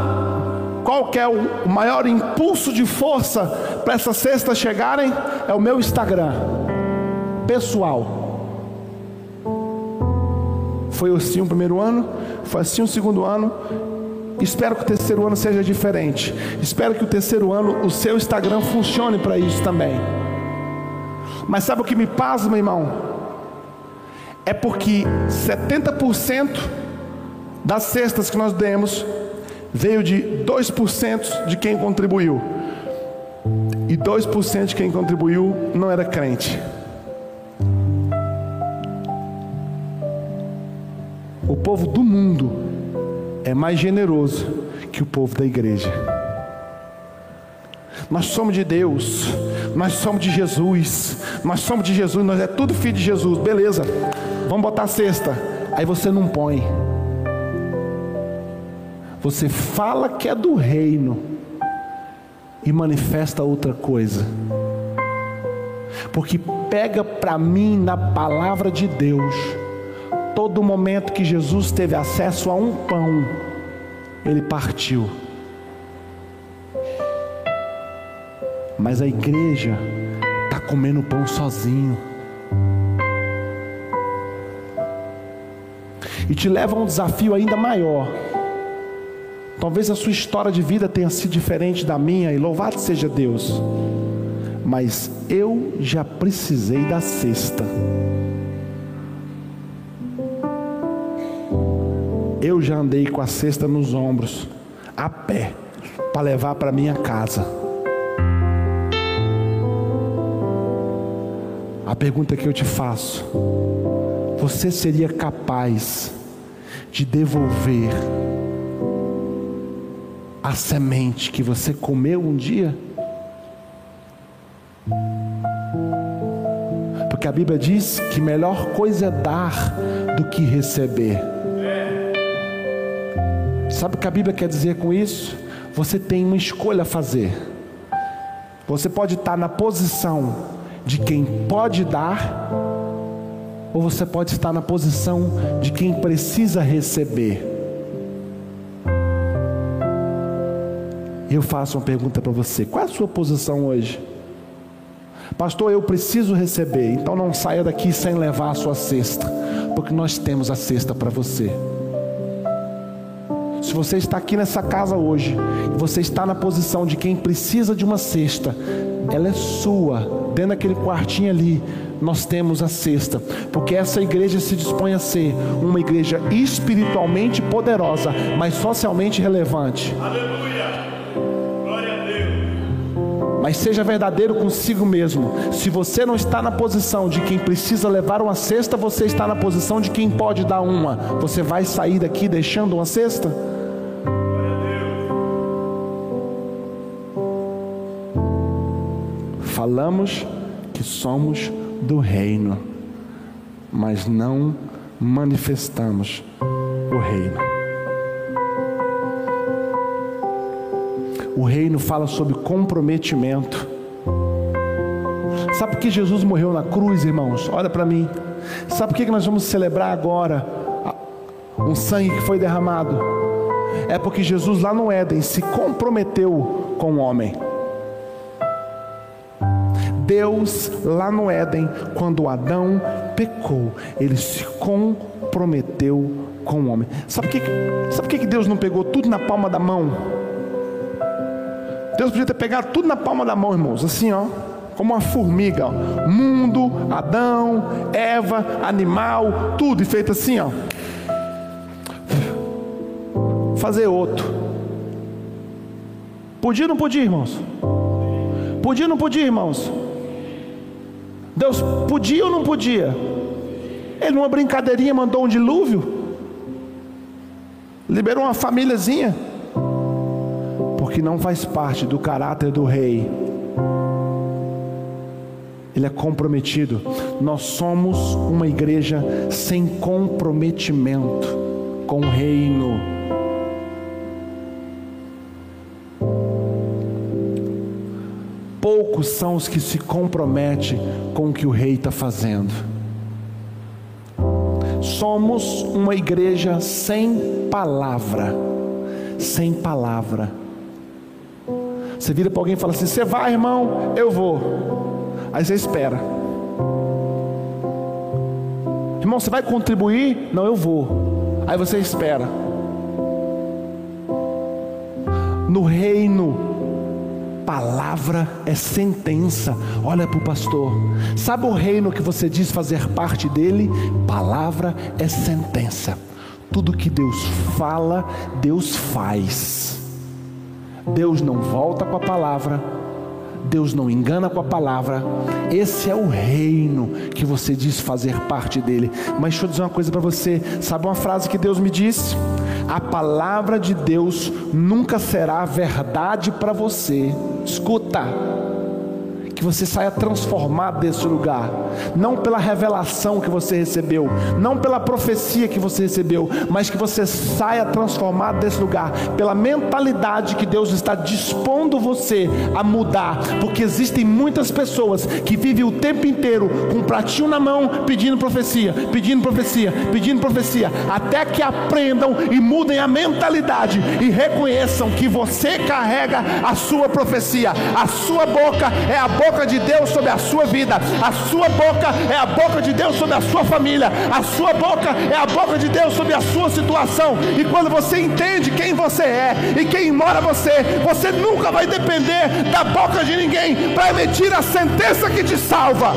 qual é o maior impulso de força para essas cestas chegarem? É o meu Instagram pessoal. Foi assim o primeiro ano, foi assim o segundo ano. Espero que o terceiro ano seja diferente. Espero que o terceiro ano o seu Instagram funcione para isso também. Mas sabe o que me pasma, irmão? É porque 70% das cestas que nós demos veio de 2% de quem contribuiu. E 2% de quem contribuiu não era crente. o povo do mundo é mais generoso que o povo da igreja. Nós somos de Deus, nós somos de Jesus, nós somos de Jesus, nós é tudo filho de Jesus, beleza. Vamos botar a cesta. Aí você não põe. Você fala que é do reino e manifesta outra coisa. Porque pega para mim na palavra de Deus todo momento que Jesus teve acesso a um pão, ele partiu. Mas a igreja está comendo pão sozinho. E te leva a um desafio ainda maior. Talvez a sua história de vida tenha sido diferente da minha, e louvado seja Deus. Mas eu já precisei da cesta. Eu já andei com a cesta nos ombros, a pé, para levar para minha casa. A pergunta que eu te faço: você seria capaz de devolver a semente que você comeu um dia? Porque a Bíblia diz que melhor coisa é dar do que receber. Sabe o que a Bíblia quer dizer com isso? Você tem uma escolha a fazer. Você pode estar na posição de quem pode dar, ou você pode estar na posição de quem precisa receber. Eu faço uma pergunta para você: qual é a sua posição hoje? Pastor, eu preciso receber, então não saia daqui sem levar a sua cesta, porque nós temos a cesta para você você está aqui nessa casa hoje, você está na posição de quem precisa de uma cesta, ela é sua, dentro daquele quartinho ali, nós temos a cesta, porque essa igreja se dispõe a ser uma igreja espiritualmente poderosa, mas socialmente relevante. Aleluia! Mas seja verdadeiro consigo mesmo. Se você não está na posição de quem precisa levar uma cesta, você está na posição de quem pode dar uma. Você vai sair daqui deixando uma cesta? Falamos que somos do reino, mas não manifestamos o reino. O reino fala sobre comprometimento. Sabe por que Jesus morreu na cruz, irmãos? Olha para mim. Sabe por que nós vamos celebrar agora um sangue que foi derramado? É porque Jesus lá no Éden se comprometeu com o homem. Deus, lá no Éden, quando Adão pecou, ele se comprometeu com o homem. Sabe que, sabe que Deus não pegou tudo na palma da mão? Deus podia ter pegado tudo na palma da mão, irmãos, assim, ó, como uma formiga, ó. mundo, Adão, Eva, animal, tudo e feito assim, ó. Fazer outro. Podia ou não podia, irmãos? Podia ou não podia, irmãos? Deus podia ou não podia? Ele, numa brincadeirinha, mandou um dilúvio, liberou uma famíliazinha, porque não faz parte do caráter do rei. Ele é comprometido. Nós somos uma igreja sem comprometimento com o reino. Poucos são os que se comprometem com o que o rei está fazendo. Somos uma igreja sem palavra. Sem palavra. Você vira para alguém e fala assim: Você vai, irmão? Eu vou. Aí você espera. Irmão, você vai contribuir? Não, eu vou. Aí você espera. No reino palavra é sentença. Olha para o pastor. Sabe o reino que você diz fazer parte dele? Palavra é sentença. Tudo que Deus fala, Deus faz. Deus não volta com a palavra. Deus não engana com a palavra. Esse é o reino que você diz fazer parte dele. Mas deixa eu dizer uma coisa para você. Sabe uma frase que Deus me disse? A palavra de Deus nunca será verdade para você. Escuta que você saia transformado desse lugar, não pela revelação que você recebeu, não pela profecia que você recebeu, mas que você saia transformado desse lugar, pela mentalidade que Deus está dispondo você a mudar, porque existem muitas pessoas que vivem o tempo inteiro com um pratinho na mão pedindo profecia, pedindo profecia, pedindo profecia, até que aprendam e mudem a mentalidade e reconheçam que você carrega a sua profecia, a sua boca é a boca boca de Deus sobre a sua vida, a sua boca é a boca de Deus sobre a sua família, a sua boca é a boca de Deus sobre a sua situação. E quando você entende quem você é e quem mora você, você nunca vai depender da boca de ninguém para emitir a sentença que te salva.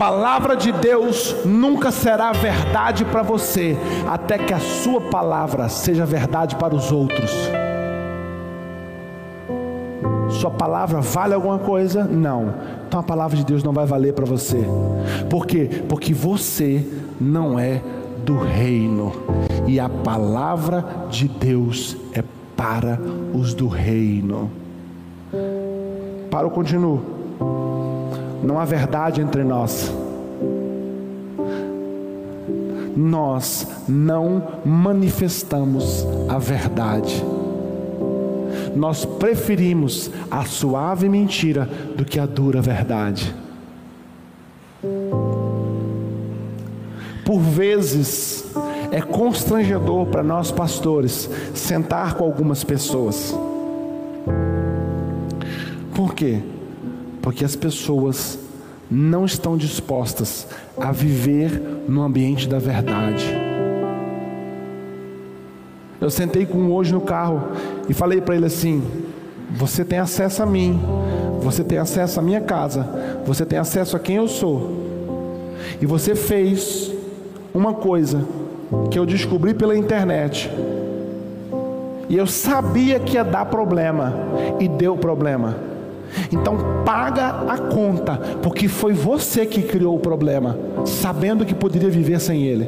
Palavra de Deus nunca será verdade para você, até que a sua palavra seja verdade para os outros. Sua palavra vale alguma coisa? Não. Então a palavra de Deus não vai valer para você. Por quê? Porque você não é do reino. E a palavra de Deus é para os do reino. Para o continuo. Não há verdade entre nós. Nós não manifestamos a verdade. Nós preferimos a suave mentira do que a dura verdade. Por vezes é constrangedor para nós pastores sentar com algumas pessoas. Por quê? Porque as pessoas não estão dispostas a viver no ambiente da verdade. Eu sentei com um hoje no carro e falei para ele assim: Você tem acesso a mim, você tem acesso à minha casa, você tem acesso a quem eu sou. E você fez uma coisa que eu descobri pela internet. E eu sabia que ia dar problema, e deu problema. Então paga a conta, porque foi você que criou o problema, sabendo que poderia viver sem ele.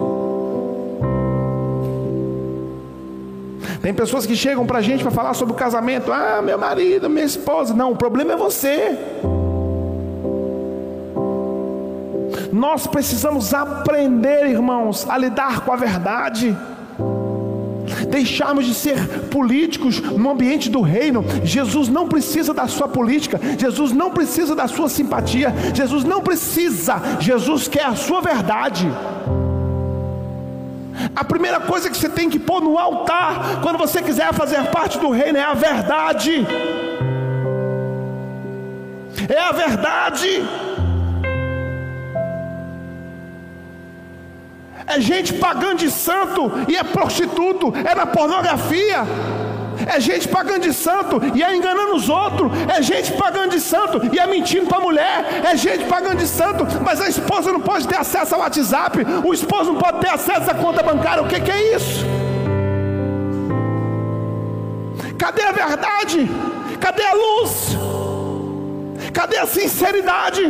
Tem pessoas que chegam para a gente para falar sobre o casamento. Ah, meu marido, minha esposa. Não, o problema é você. Nós precisamos aprender, irmãos, a lidar com a verdade deixarmos de ser políticos no ambiente do reino. Jesus não precisa da sua política, Jesus não precisa da sua simpatia, Jesus não precisa, Jesus quer a sua verdade. A primeira coisa que você tem que pôr no altar, quando você quiser fazer parte do reino, é a verdade. É a verdade. É gente pagando de santo e é prostituto, é na pornografia. É gente pagando de santo e é enganando os outros. É gente pagando de santo e é mentindo para a mulher. É gente pagando de santo, mas a esposa não pode ter acesso ao WhatsApp. O esposo não pode ter acesso à conta bancária. O que, que é isso? Cadê a verdade? Cadê a luz? Cadê a sinceridade?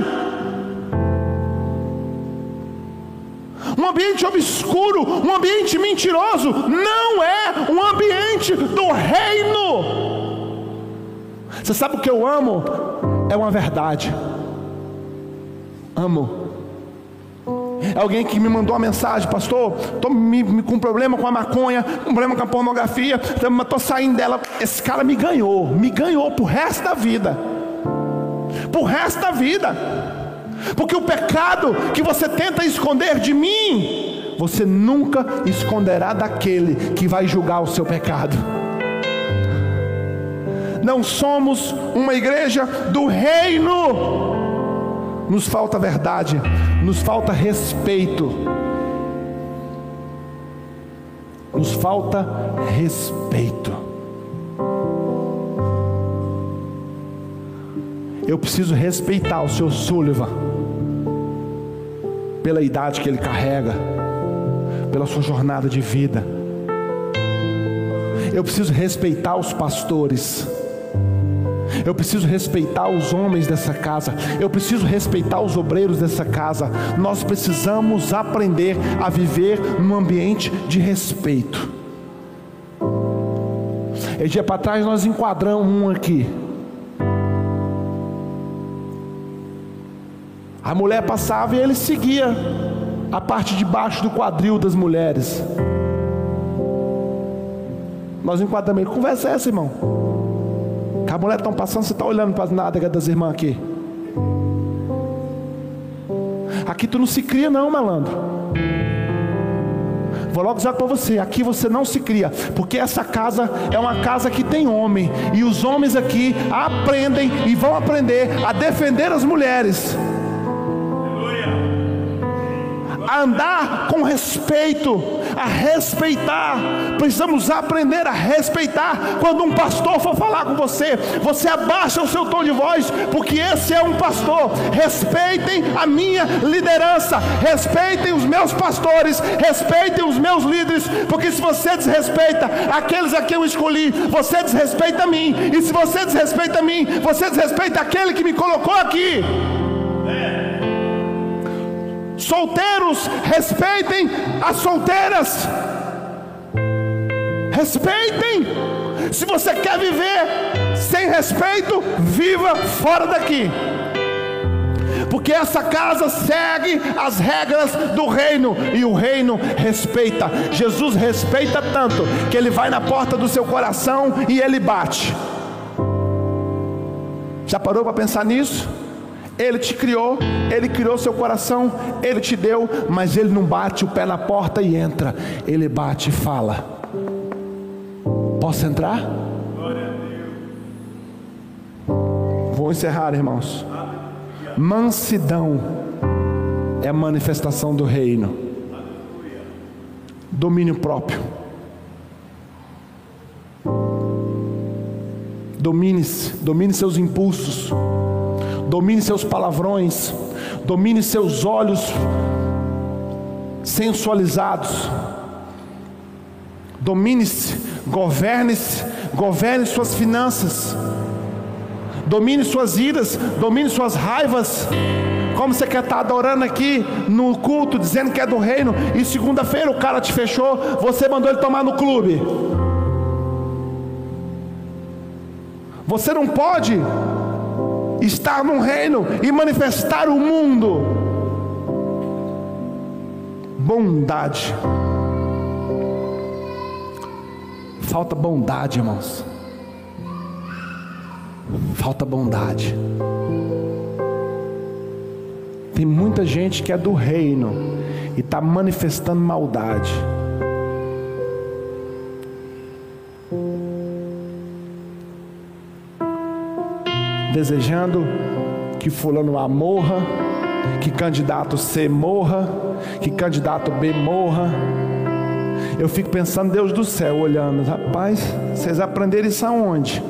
Um ambiente obscuro, um ambiente mentiroso, não é um ambiente do reino. Você sabe o que eu amo? É uma verdade. Amo. É alguém que me mandou uma mensagem, pastor, estou com um problema com a maconha, um problema com a pornografia, estou saindo dela. Esse cara me ganhou, me ganhou pro resto da vida. Pro resto da vida. Porque o pecado que você tenta esconder de mim, você nunca esconderá daquele que vai julgar o seu pecado. Não somos uma igreja do reino. Nos falta verdade, nos falta respeito. Nos falta respeito. Eu preciso respeitar o seu Sullivan pela idade que ele carrega, pela sua jornada de vida. Eu preciso respeitar os pastores. Eu preciso respeitar os homens dessa casa. Eu preciso respeitar os obreiros dessa casa. Nós precisamos aprender a viver num ambiente de respeito. E dia para trás nós enquadramos um aqui. A mulher passava e ele seguia a parte de baixo do quadril das mulheres. Nós enquadramos. Que conversa é essa, irmão? Que a mulher estão passando, você está olhando para as nádegas das irmãs aqui. Aqui tu não se cria, não, malandro. Vou logo dizer para você: aqui você não se cria, porque essa casa é uma casa que tem homem, e os homens aqui aprendem e vão aprender a defender as mulheres a andar com respeito, a respeitar. Precisamos aprender a respeitar. Quando um pastor for falar com você, você abaixa o seu tom de voz, porque esse é um pastor. Respeitem a minha liderança, respeitem os meus pastores, respeitem os meus líderes, porque se você desrespeita aqueles a quem eu escolhi, você desrespeita a mim, e se você desrespeita a mim, você desrespeita aquele que me colocou aqui. Solteiros, respeitem as solteiras. Respeitem. Se você quer viver sem respeito, viva fora daqui. Porque essa casa segue as regras do reino e o reino respeita. Jesus respeita tanto que ele vai na porta do seu coração e ele bate. Já parou para pensar nisso? Ele te criou, Ele criou seu coração, Ele te deu, mas Ele não bate o pé na porta e entra, Ele bate e fala: Posso entrar? Vou encerrar, irmãos. Mansidão é a manifestação do reino, domínio próprio. Domine-se, domine seus impulsos domine seus palavrões, domine seus olhos sensualizados, domine-se, governe-se, governe suas finanças, domine suas iras, domine suas raivas. Como você quer estar adorando aqui no culto, dizendo que é do reino, e segunda-feira o cara te fechou, você mandou ele tomar no clube. Você não pode estar no reino e manifestar o mundo. Bondade. Falta bondade, irmãos. Falta bondade. Tem muita gente que é do reino e está manifestando maldade. Desejando que fulano A morra, que candidato C morra, que candidato B morra. Eu fico pensando, Deus do céu, olhando, rapaz, vocês aprenderam isso aonde?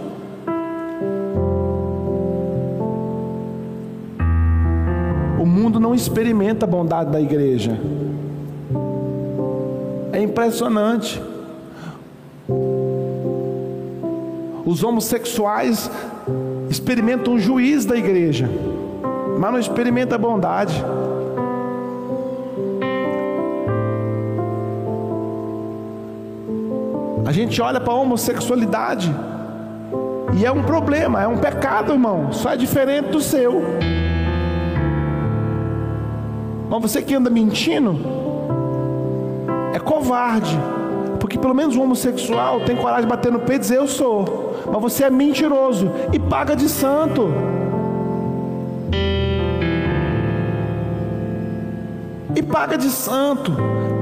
O mundo não experimenta a bondade da igreja. É impressionante. Os homossexuais experimentam o juiz da igreja, mas não experimentam a bondade. A gente olha para a homossexualidade e é um problema, é um pecado, irmão. Só é diferente do seu. Mas você que anda mentindo é covarde, porque pelo menos o homossexual tem coragem de bater no peito e dizer eu sou. Mas você é mentiroso e paga de santo. E paga de santo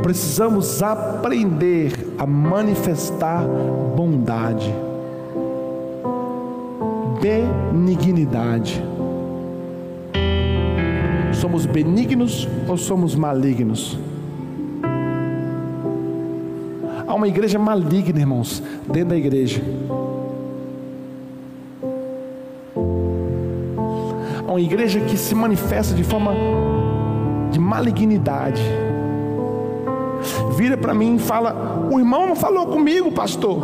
precisamos aprender a manifestar bondade, benignidade. Somos benignos ou somos malignos? Há uma igreja maligna, irmãos, dentro da igreja. Uma igreja que se manifesta de forma de malignidade vira para mim e fala: O irmão não falou comigo, pastor.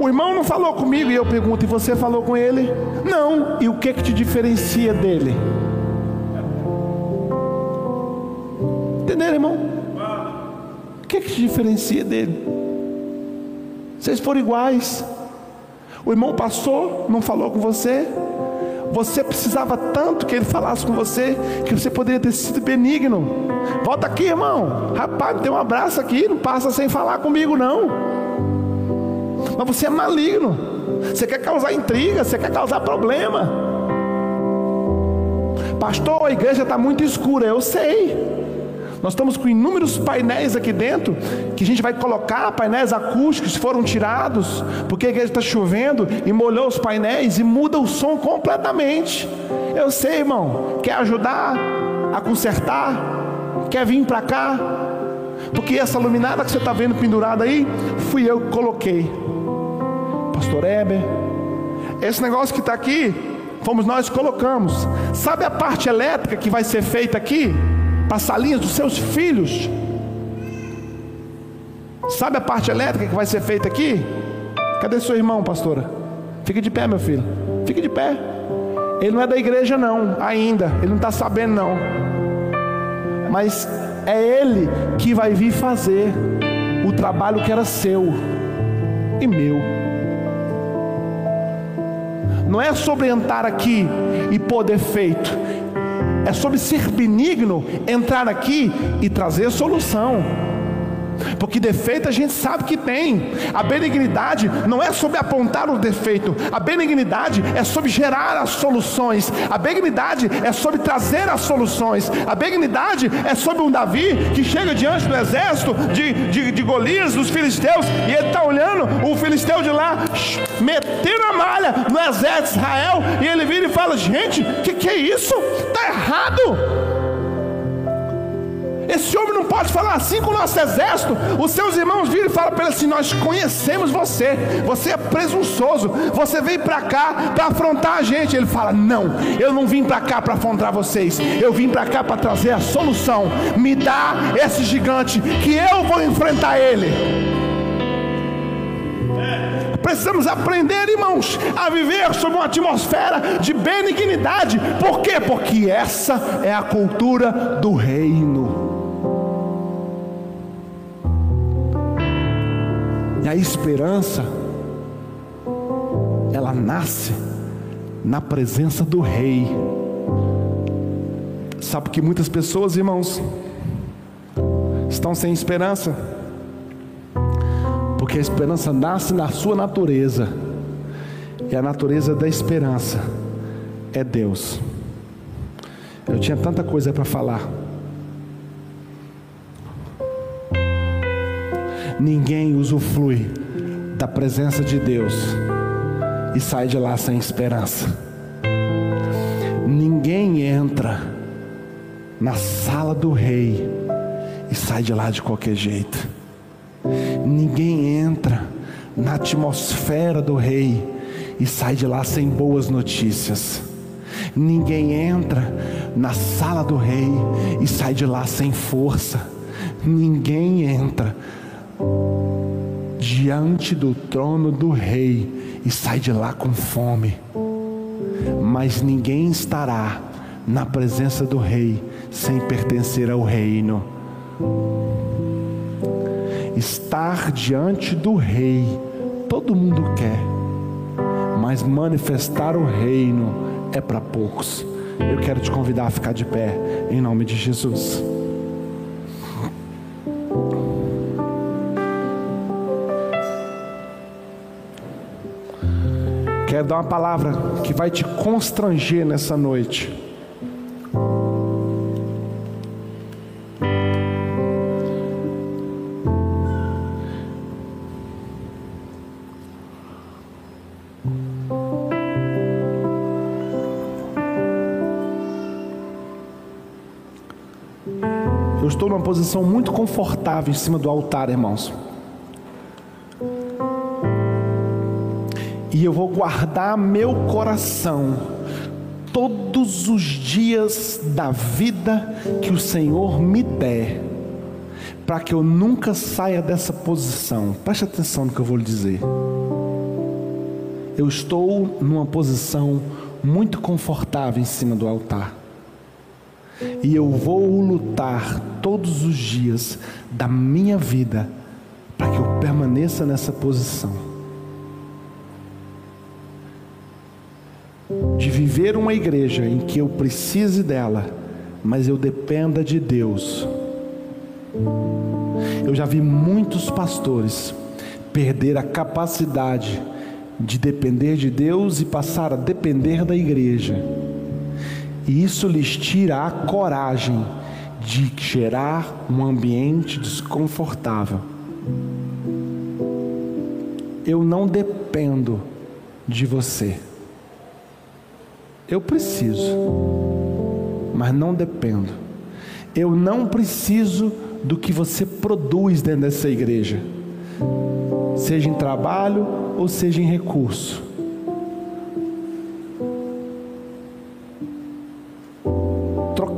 O irmão não falou comigo. E eu pergunto: E você falou com ele? Não. E o que que te diferencia dele? Entenderam, irmão? O que que te diferencia dele? Vocês foram iguais. O irmão passou, não falou com você. Você precisava tanto que ele falasse com você que você poderia ter sido benigno. Volta aqui, irmão. Rapaz, tem um abraço aqui, não passa sem falar comigo, não. Mas você é maligno. Você quer causar intriga, você quer causar problema. Pastor, a igreja está muito escura, eu sei. Nós estamos com inúmeros painéis aqui dentro que a gente vai colocar, painéis acústicos foram tirados, porque a igreja está chovendo e molhou os painéis e muda o som completamente. Eu sei, irmão, quer ajudar a consertar? Quer vir para cá? Porque essa luminária que você está vendo pendurada aí, fui eu que coloquei. Pastor Heber, esse negócio que está aqui, fomos nós que colocamos. Sabe a parte elétrica que vai ser feita aqui? Para as salinhas dos seus filhos. Sabe a parte elétrica que vai ser feita aqui? Cadê seu irmão, pastora? Fique de pé, meu filho. Fique de pé. Ele não é da igreja, não, ainda. Ele não está sabendo, não mas é Ele que vai vir fazer o trabalho que era seu e meu. Não é sobre entrar aqui e poder feito, é sobre ser benigno, entrar aqui e trazer solução. Porque defeito a gente sabe que tem. A benignidade não é sobre apontar o defeito. A benignidade é sobre gerar as soluções. A benignidade é sobre trazer as soluções. A benignidade é sobre um Davi que chega diante do exército de, de, de Golias, dos filisteus, e ele está olhando o filisteu de lá, metendo a malha no exército de Israel, e ele vira e fala: Gente, que, que é isso? Está errado. Esse homem não pode falar assim com o nosso exército. Os seus irmãos viram e falam para ele assim: Nós conhecemos você, você é presunçoso, você veio para cá para afrontar a gente. Ele fala: Não, eu não vim para cá para afrontar vocês, eu vim para cá para trazer a solução. Me dá esse gigante que eu vou enfrentar ele. Precisamos aprender, irmãos, a viver sob uma atmosfera de benignidade. Por quê? Porque essa é a cultura do reino. A esperança, ela nasce na presença do Rei. Sabe que muitas pessoas, irmãos, estão sem esperança, porque a esperança nasce na sua natureza, e a natureza da esperança é Deus. Eu tinha tanta coisa para falar. Ninguém usufrui da presença de Deus e sai de lá sem esperança. Ninguém entra na sala do rei e sai de lá de qualquer jeito. Ninguém entra na atmosfera do rei e sai de lá sem boas notícias. Ninguém entra na sala do rei e sai de lá sem força. Ninguém entra diante do trono do rei e sai de lá com fome. Mas ninguém estará na presença do rei sem pertencer ao reino. Estar diante do rei, todo mundo quer, mas manifestar o reino é para poucos. Eu quero te convidar a ficar de pé, em nome de Jesus. Quero dar uma palavra que vai te constranger nessa noite. Eu estou numa posição muito confortável em cima do altar, irmãos. E eu vou guardar meu coração todos os dias da vida que o Senhor me der, para que eu nunca saia dessa posição. Preste atenção no que eu vou lhe dizer. Eu estou numa posição muito confortável em cima do altar. E eu vou lutar todos os dias da minha vida para que eu permaneça nessa posição. De viver uma igreja em que eu precise dela, mas eu dependa de Deus. Eu já vi muitos pastores perder a capacidade de depender de Deus e passar a depender da igreja e isso lhes tira a coragem de gerar um ambiente desconfortável. Eu não dependo de você. Eu preciso, mas não dependo. Eu não preciso do que você produz dentro dessa igreja, seja em trabalho ou seja em recurso.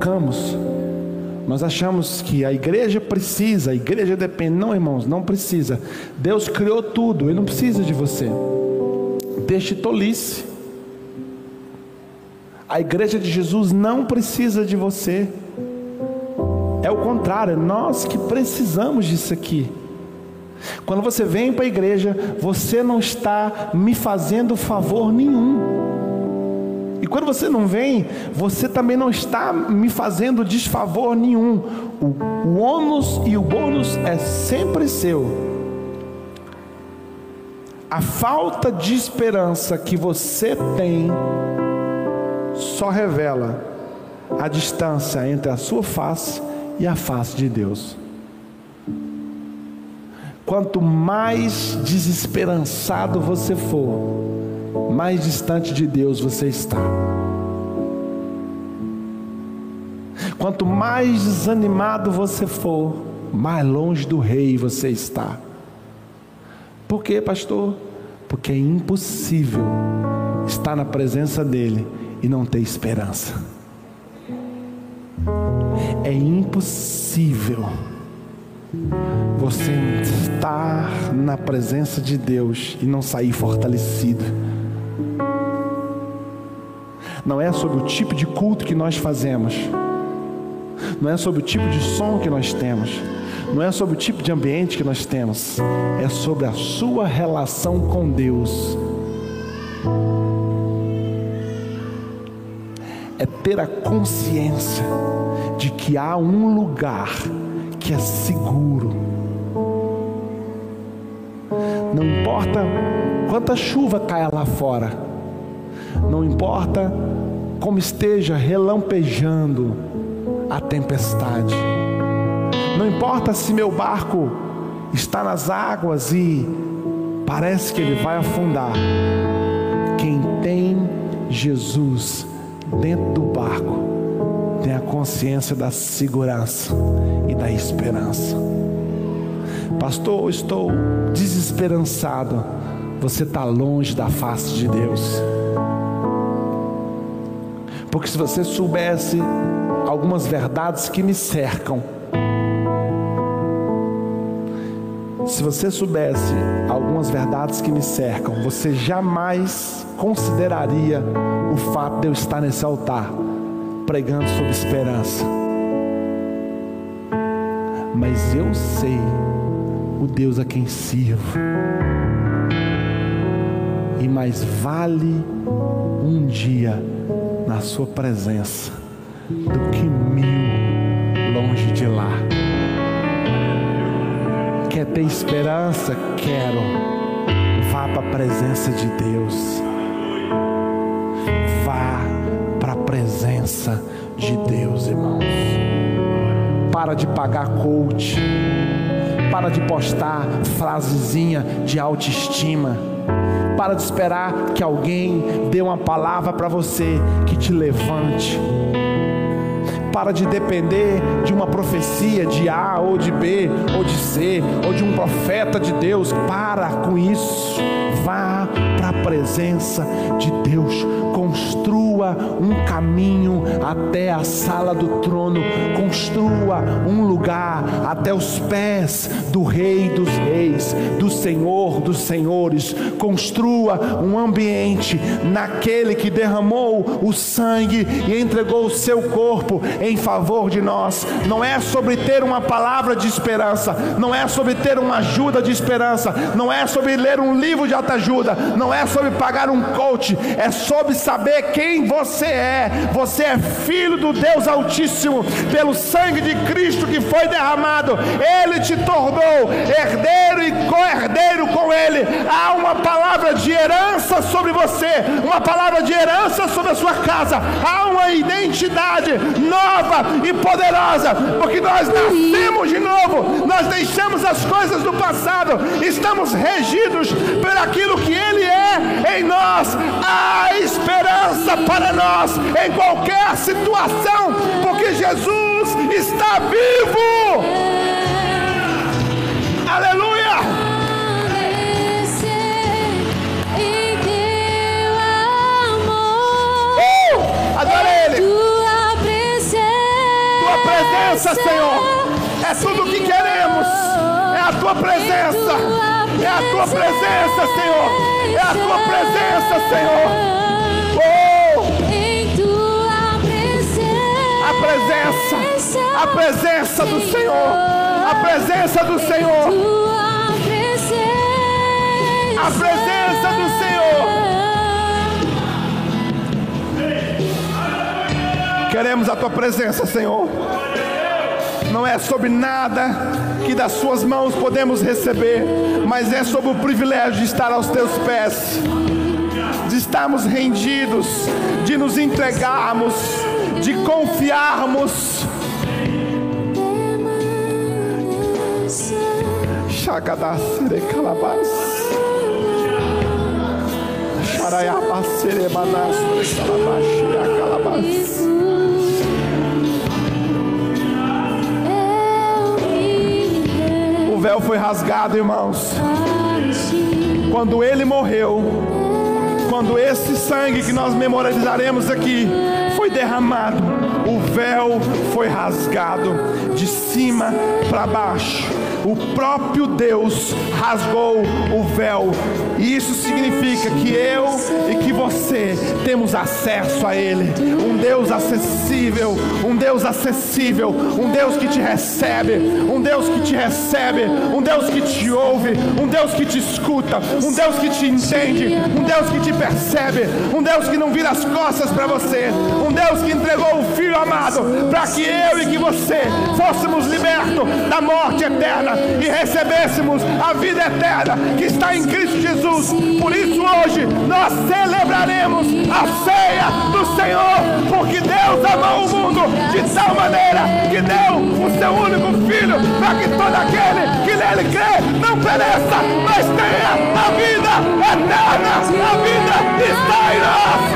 trocamos. Nós achamos que a igreja precisa, a igreja depende. Não, irmãos, não precisa. Deus criou tudo, Ele não precisa de você. Deixe tolice. A igreja de Jesus não precisa de você. É o contrário, é nós que precisamos disso aqui. Quando você vem para a igreja, você não está me fazendo favor nenhum. E quando você não vem, você também não está me fazendo desfavor nenhum. O, o ônus e o bônus é sempre seu. A falta de esperança que você tem só revela a distância entre a sua face e a face de Deus. Quanto mais desesperançado você for, mais distante de Deus você está. Quanto mais desanimado você for, mais longe do rei você está. Por quê, pastor? Porque é impossível estar na presença dele e não ter esperança. É impossível você estar na presença de Deus e não sair fortalecido não é sobre o tipo de culto que nós fazemos, não é sobre o tipo de som que nós temos, não é sobre o tipo de ambiente que nós temos, é sobre a sua relação com Deus. É ter a consciência de que há um lugar que é seguro. Não importa quanta chuva caia lá fora, não importa como esteja relampejando a tempestade, não importa se meu barco está nas águas e parece que ele vai afundar, quem tem Jesus dentro do barco tenha consciência da segurança e da esperança. Pastor, eu estou desesperançado. Você está longe da face de Deus. Porque se você soubesse algumas verdades que me cercam, se você soubesse algumas verdades que me cercam, você jamais consideraria o fato de eu estar nesse altar pregando sobre esperança. Mas eu sei o Deus a quem sirvo. E mais vale um dia na Sua presença do que mil longe de lá. Quer ter esperança? Quero. Vá para a presença de Deus. Vá para a presença de Deus, irmãos. Para de pagar coach. Para de postar frasezinha de autoestima. Para de esperar que alguém dê uma palavra para você que te levante para de depender de uma profecia de A ou de B ou de C ou de um profeta de Deus. Para com isso. Vá para a presença de Deus. Construa um caminho até a sala do trono. Construa um lugar até os pés do Rei dos Reis, do Senhor dos Senhores. Construa um ambiente naquele que derramou o sangue e entregou o seu corpo em favor de nós. Não é sobre ter uma palavra de esperança, não é sobre ter uma ajuda de esperança, não é sobre ler um livro de autoajuda, não é sobre pagar um coach, é sobre saber quem você é. Você é filho do Deus Altíssimo, pelo sangue de Cristo que foi derramado, ele te tornou herdeiro e co-herdeiro com ele. Há uma palavra de herança sobre você, uma palavra de herança sobre a sua casa, há uma identidade nova e poderosa, porque nós nascemos de novo, nós deixamos as coisas do passado, estamos regidos por aquilo que Ele é em nós. Há esperança para nós em qualquer situação, porque Jesus está vivo. Aleluia! Uh! Adora Ele! Tua presença, Senhor, é tudo o que queremos. É a tua presença. É a tua presença, Senhor. É a tua presença, Senhor. Oh! A presença, a presença do Senhor, a presença do Senhor, a presença do Senhor. Queremos a tua presença, Senhor. Não é sobre nada que das suas mãos podemos receber, mas é sobre o privilégio de estar aos teus pés, de estarmos rendidos, de nos entregarmos, de confiarmos. Chagadacere calabas. Charayabacere banastre calabashia calabas. Véu foi rasgado, irmãos. Quando ele morreu, quando esse sangue que nós memorializaremos aqui foi derramado, o véu foi rasgado de cima para baixo. O próprio Deus rasgou o véu, e isso significa que eu e que você temos acesso a Ele. Um Deus acessível, um Deus acessível, um Deus que te recebe, um Deus que te recebe, um Deus que te ouve, um Deus que te escuta, um Deus que te entende, um Deus que te percebe, um Deus que não vira as costas para você, um Deus que entregou o Filho amado para que eu e que você fôssemos libertos da morte eterna e recebêssemos a vida eterna que está em Cristo Jesus. Por isso hoje nós celebraremos a ceia do Senhor, porque Deus amou o mundo de tal maneira que deu o seu único filho para que todo aquele que nele crê não pereça, mas tenha a vida eterna. A vida está em nós.